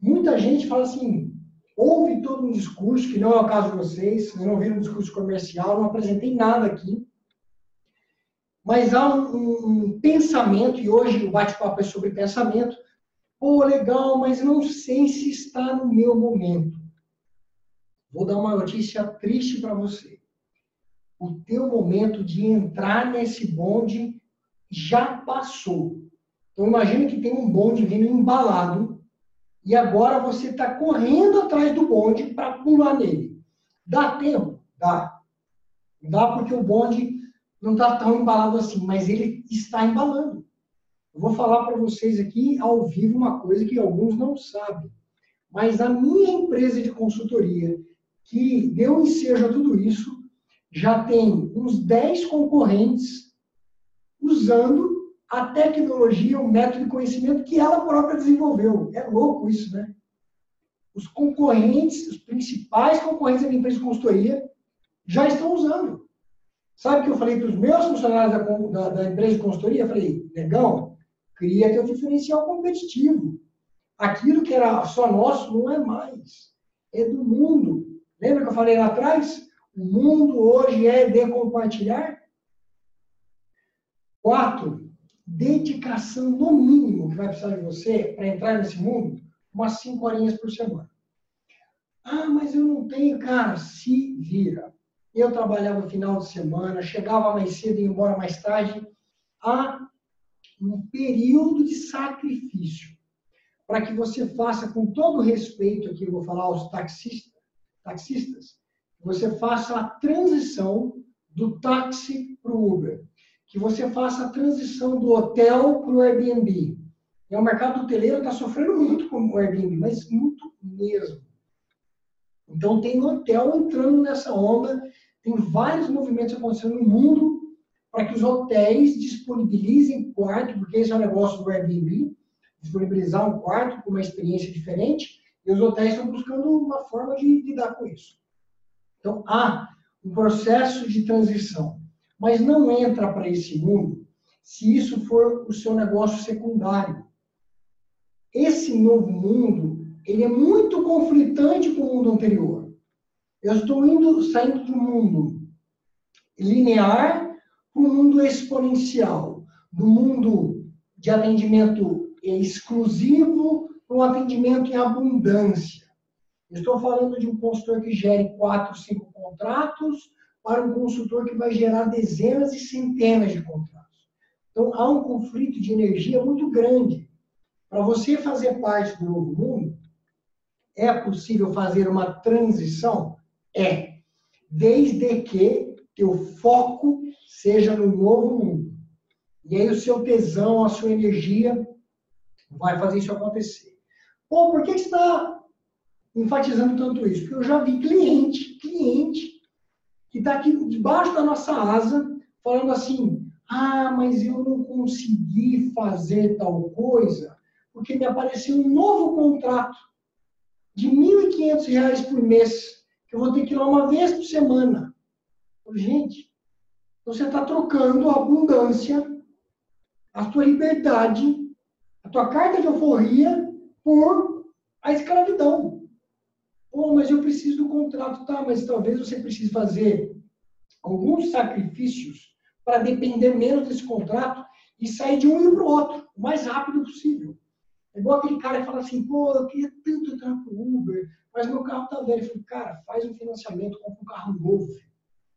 Muita gente fala assim, ouve todo um discurso, que não é o caso de vocês, não vi um discurso comercial, não apresentei nada aqui, mas há um, um, pensamento, e hoje o bate-papo é sobre pensamento, pô, legal, mas não sei se está no meu momento. Vou dar uma notícia triste para você o teu momento de entrar nesse bonde já passou. Então imagine que tem um bonde vindo embalado e agora você está correndo atrás do bonde para pular nele. Dá tempo? Dá. Dá porque o bonde não está tão embalado assim, mas ele está embalando. Eu vou falar para vocês aqui ao vivo uma coisa que alguns não sabem. Mas a minha empresa de consultoria, que deu ensejo a tudo isso, já tem uns 10 concorrentes usando a tecnologia, o método de conhecimento que ela própria desenvolveu. É louco isso, né? Os concorrentes, os principais concorrentes da minha empresa de consultoria, já estão usando. Sabe que eu falei para os meus funcionários da, da, da, empresa de consultoria? Eu falei, negão, cria teu diferencial competitivo. Aquilo que era só nosso não é mais. É do mundo. Lembra que eu falei lá atrás? O mundo hoje é de compartilhar. Quatro, dedicação no mínimo que vai precisar de você para entrar nesse mundo, umas cinco horinhas por semana. Ah, mas eu não tenho, cara, se vira. Eu trabalhava final de semana, chegava mais cedo e ia embora mais tarde. Há um período de sacrifício para que você faça com todo respeito aqui, eu vou falar aos taxistas, taxistas, você faça a transição do táxi para o Uber, que você faça a transição do hotel para o Airbnb. E o mercado hoteleiro está sofrendo muito com o Airbnb, mas muito mesmo. Então tem hotel entrando nessa onda, tem vários movimentos acontecendo no mundo para que os hotéis disponibilizem quarto, porque esse é o negócio do Airbnb, disponibilizar um quarto com uma experiência diferente, e os hotéis estão buscando uma forma de lidar com isso. Então há um processo de transição, mas não entra para esse mundo se isso for o seu negócio secundário. Esse novo mundo ele é muito conflitante com o mundo anterior. Eu estou indo, saindo do mundo linear para o mundo exponencial, do mundo de atendimento exclusivo para um atendimento em abundância. estou falando de um consultor que gere quatro, cinco contratos para um consultor que vai gerar dezenas e centenas de contratos. Então, há um conflito de energia muito grande. Para você fazer parte do novo mundo, é possível fazer uma transição? É. Desde que teu foco seja no novo mundo. E aí o seu tesão, a sua energia vai fazer isso acontecer. Pô, por que você está enfatizando tanto isso? Porque eu já vi cliente, cliente, que está aqui debaixo da nossa asa, falando assim, ah, mas eu não consegui fazer tal coisa, porque me apareceu um novo contrato de R$ 1.500 por mês, que eu vou ter que ir lá uma vez por semana. Gente, você está trocando a abundância, a tua liberdade, a tua carta de alforria por a escravidão. Pô, mas eu preciso do contrato, tá? Mas talvez você precise fazer alguns sacrifícios para depender menos desse contrato e sair de um e para o outro o mais rápido possível. É igual aquele cara que fala assim, pô, eu queria tanto entrar pro Uber, mas meu carro tá velho. Eu falei, cara, faz um financiamento, compra um carro novo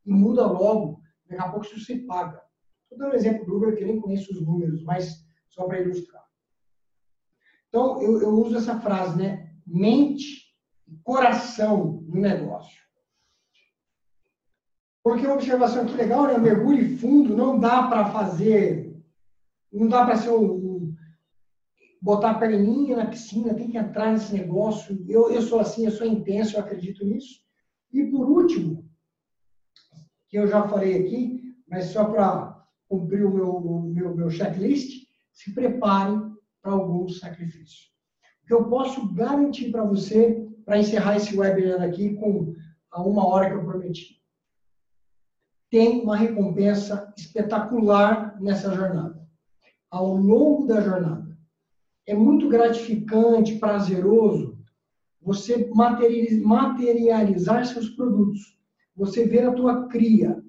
e muda logo. Daqui a pouco isso você paga. Vou dar um exemplo do Uber, que nem conheço os números, mas só para ilustrar. Então, eu, eu uso essa frase, né? Mente e coração no negócio. Porque uma observação que legal, né? Mergulho fundo, não dá para fazer, não dá para ser um botar a perninha na piscina, tem que entrar nesse negócio. Eu, eu sou assim, eu sou intenso, eu acredito nisso. E por último, que eu já falei aqui, mas só para cumprir o meu, meu, meu checklist, se preparem para alguns sacrifícios. O que eu posso garantir para você, para encerrar esse webinar aqui com a uma hora que eu prometi. Tem uma recompensa espetacular nessa jornada. Ao longo da jornada é muito gratificante, prazeroso você materializar seus produtos, você ver a tua cria.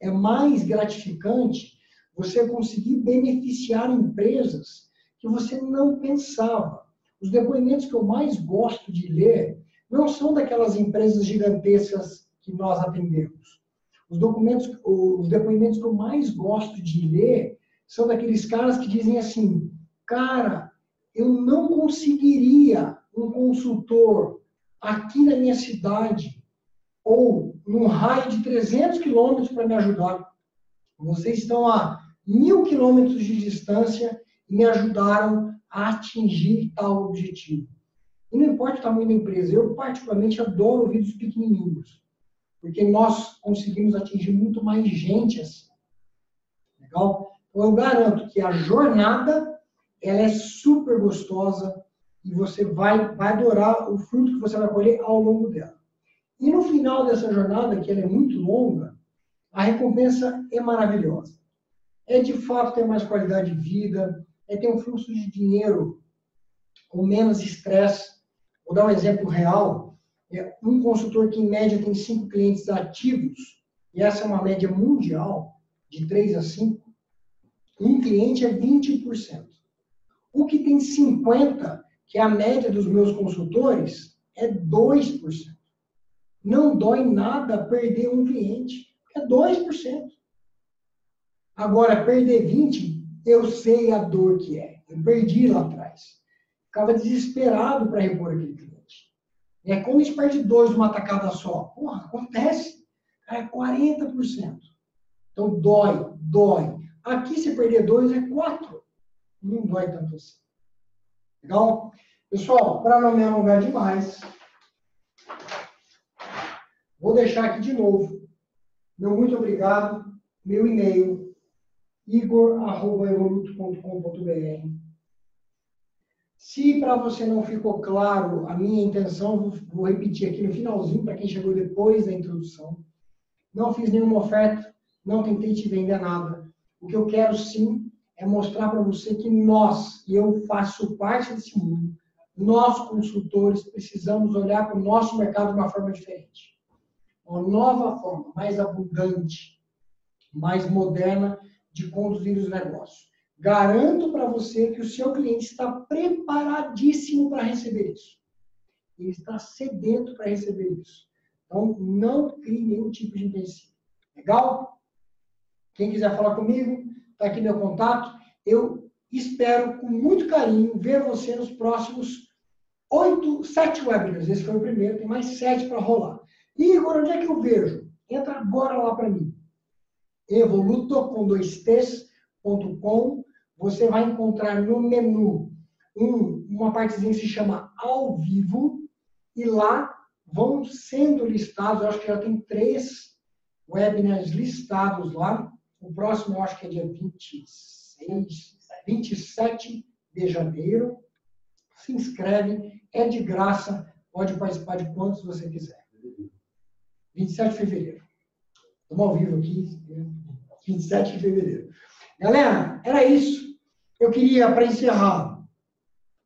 É mais gratificante você conseguir beneficiar empresas que você não pensava. Os depoimentos que eu mais gosto de ler não são daquelas empresas gigantescas que nós atendemos. Os, documentos, os depoimentos que eu mais gosto de ler são daqueles caras que dizem assim: cara, eu não conseguiria um consultor aqui na minha cidade ou num raio de 300 quilômetros para me ajudar. Vocês estão a mil quilômetros de distância e me ajudaram a atingir tal objetivo. E não importa o tamanho da empresa, eu particularmente adoro ouvir os pequenininhos, porque nós conseguimos atingir muito mais gente assim. Legal? Então eu garanto que a jornada ela é super gostosa e você vai, vai adorar o fruto que você vai colher ao longo dela. E no final dessa jornada, que ela é muito longa, a recompensa é maravilhosa. É de fato ter mais qualidade de vida, é ter um fluxo de dinheiro com menos estresse. Vou dar um exemplo real. é um consultor que, em média, tem cinco clientes ativos, e essa é uma média mundial, de 3 a 5, um cliente é 20%. O que tem 50, que é a média dos meus consultores, é 2%. Não dói nada perder um cliente, é 2%. Agora, perder 20, eu sei a dor que é. Eu perdi lá atrás. Ficava desesperado para repor aquele cliente. É como gente perde dois numa tacada só. Porra, acontece. É 40%. Então, dói, dói. Aqui, se perder dois, é quatro. Não dói tanto assim. Legal? Pessoal, para não me alongar demais, vou deixar aqui de novo. Meu muito obrigado. Meu e-mail, igor.evoluto.com.br. Se para você não ficou claro a minha intenção, vou repetir aqui no finalzinho, para quem chegou depois da introdução. Não fiz nenhuma oferta, não tentei te vender nada. O que eu quero sim é mostrar para você que nós, e eu faço parte desse mundo, nós consultores precisamos olhar para o nosso mercado de uma forma diferente. Uma nova forma, mais abundante, mais moderna de conduzir os negócios. Garanto para você que o seu cliente está preparadíssimo para receber isso. Ele está sedento para receber isso. Então, não crie nenhum tipo de empecilho. Legal? Quem quiser falar comigo, está aqui meu contato. Eu espero com muito carinho ver você nos próximos oito, sete webinars. Esse foi o primeiro, tem mais sete para rolar. Agora, onde é que eu vejo? Entra agora lá para mim. Evoluto com dois t's.com. Você vai encontrar no menu um, uma partezinha que se chama ao vivo e lá vão sendo listados, acho que já tem três webinars listados lá. O próximo eu acho que é dia 26, 27 de janeiro. Se inscreve, é de graça, pode participar de quantos você quiser. 27 de fevereiro. Estamos ao vivo aqui, 27 de fevereiro. Galera, era isso. Eu queria, para encerrar,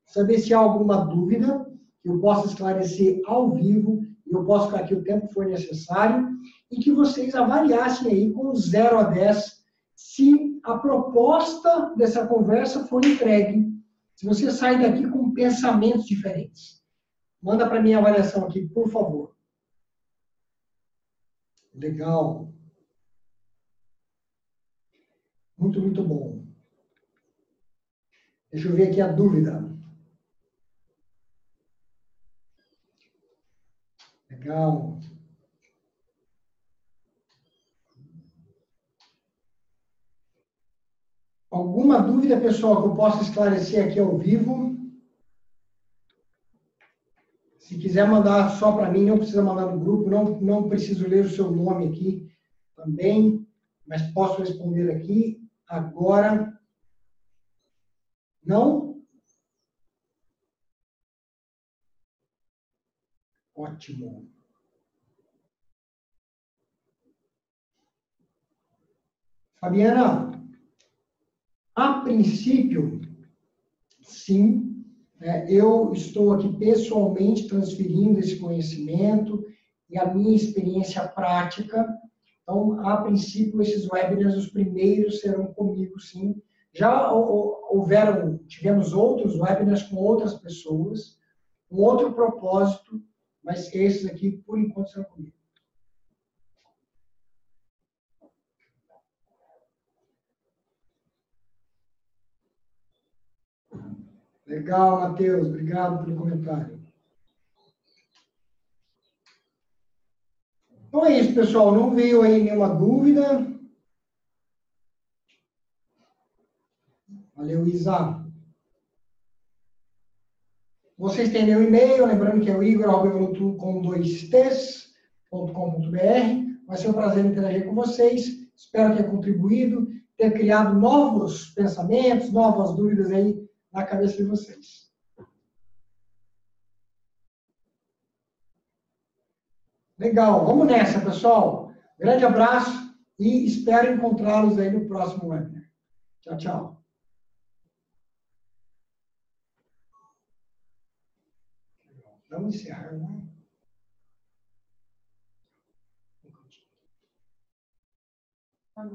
saber se há alguma dúvida que eu possa esclarecer ao vivo, eu posso ficar aqui o tempo que for necessário e que vocês avaliassem aí com 0 a 10 se a proposta dessa conversa for entregue, se você sai daqui com pensamentos diferentes. Manda para mim a avaliação aqui, por favor. Legal. Muito, muito bom. Deixa eu ver aqui a dúvida. Legal. Alguma dúvida, pessoal, que eu possa esclarecer aqui ao vivo? Se quiser mandar só para mim, não precisa mandar no grupo, não, não preciso ler o seu nome aqui também, mas posso responder aqui agora. Não? Ótimo. Fabiana, a princípio, sim, é, eu estou aqui pessoalmente transferindo esse conhecimento e a minha experiência prática. Então, a princípio, esses webinars, os primeiros serão comigo, sim. Já houveram, tivemos outros webinars com outras pessoas, com outro propósito, mas esses aqui, por enquanto, serão comigo. Legal, Matheus. Obrigado pelo comentário. Então é isso, pessoal. Não veio aí nenhuma dúvida. Valeu, Isa. Vocês têm meu e-mail, lembrando que é o igor com dois t's.com.br. Vai ser um prazer interagir com vocês. Espero ter contribuído, ter criado novos pensamentos, novas dúvidas aí na cabeça de vocês. Legal, vamos nessa, pessoal. Grande abraço e espero encontrá-los aí no próximo webinar. Tchau, tchau. Let me see her name. Um,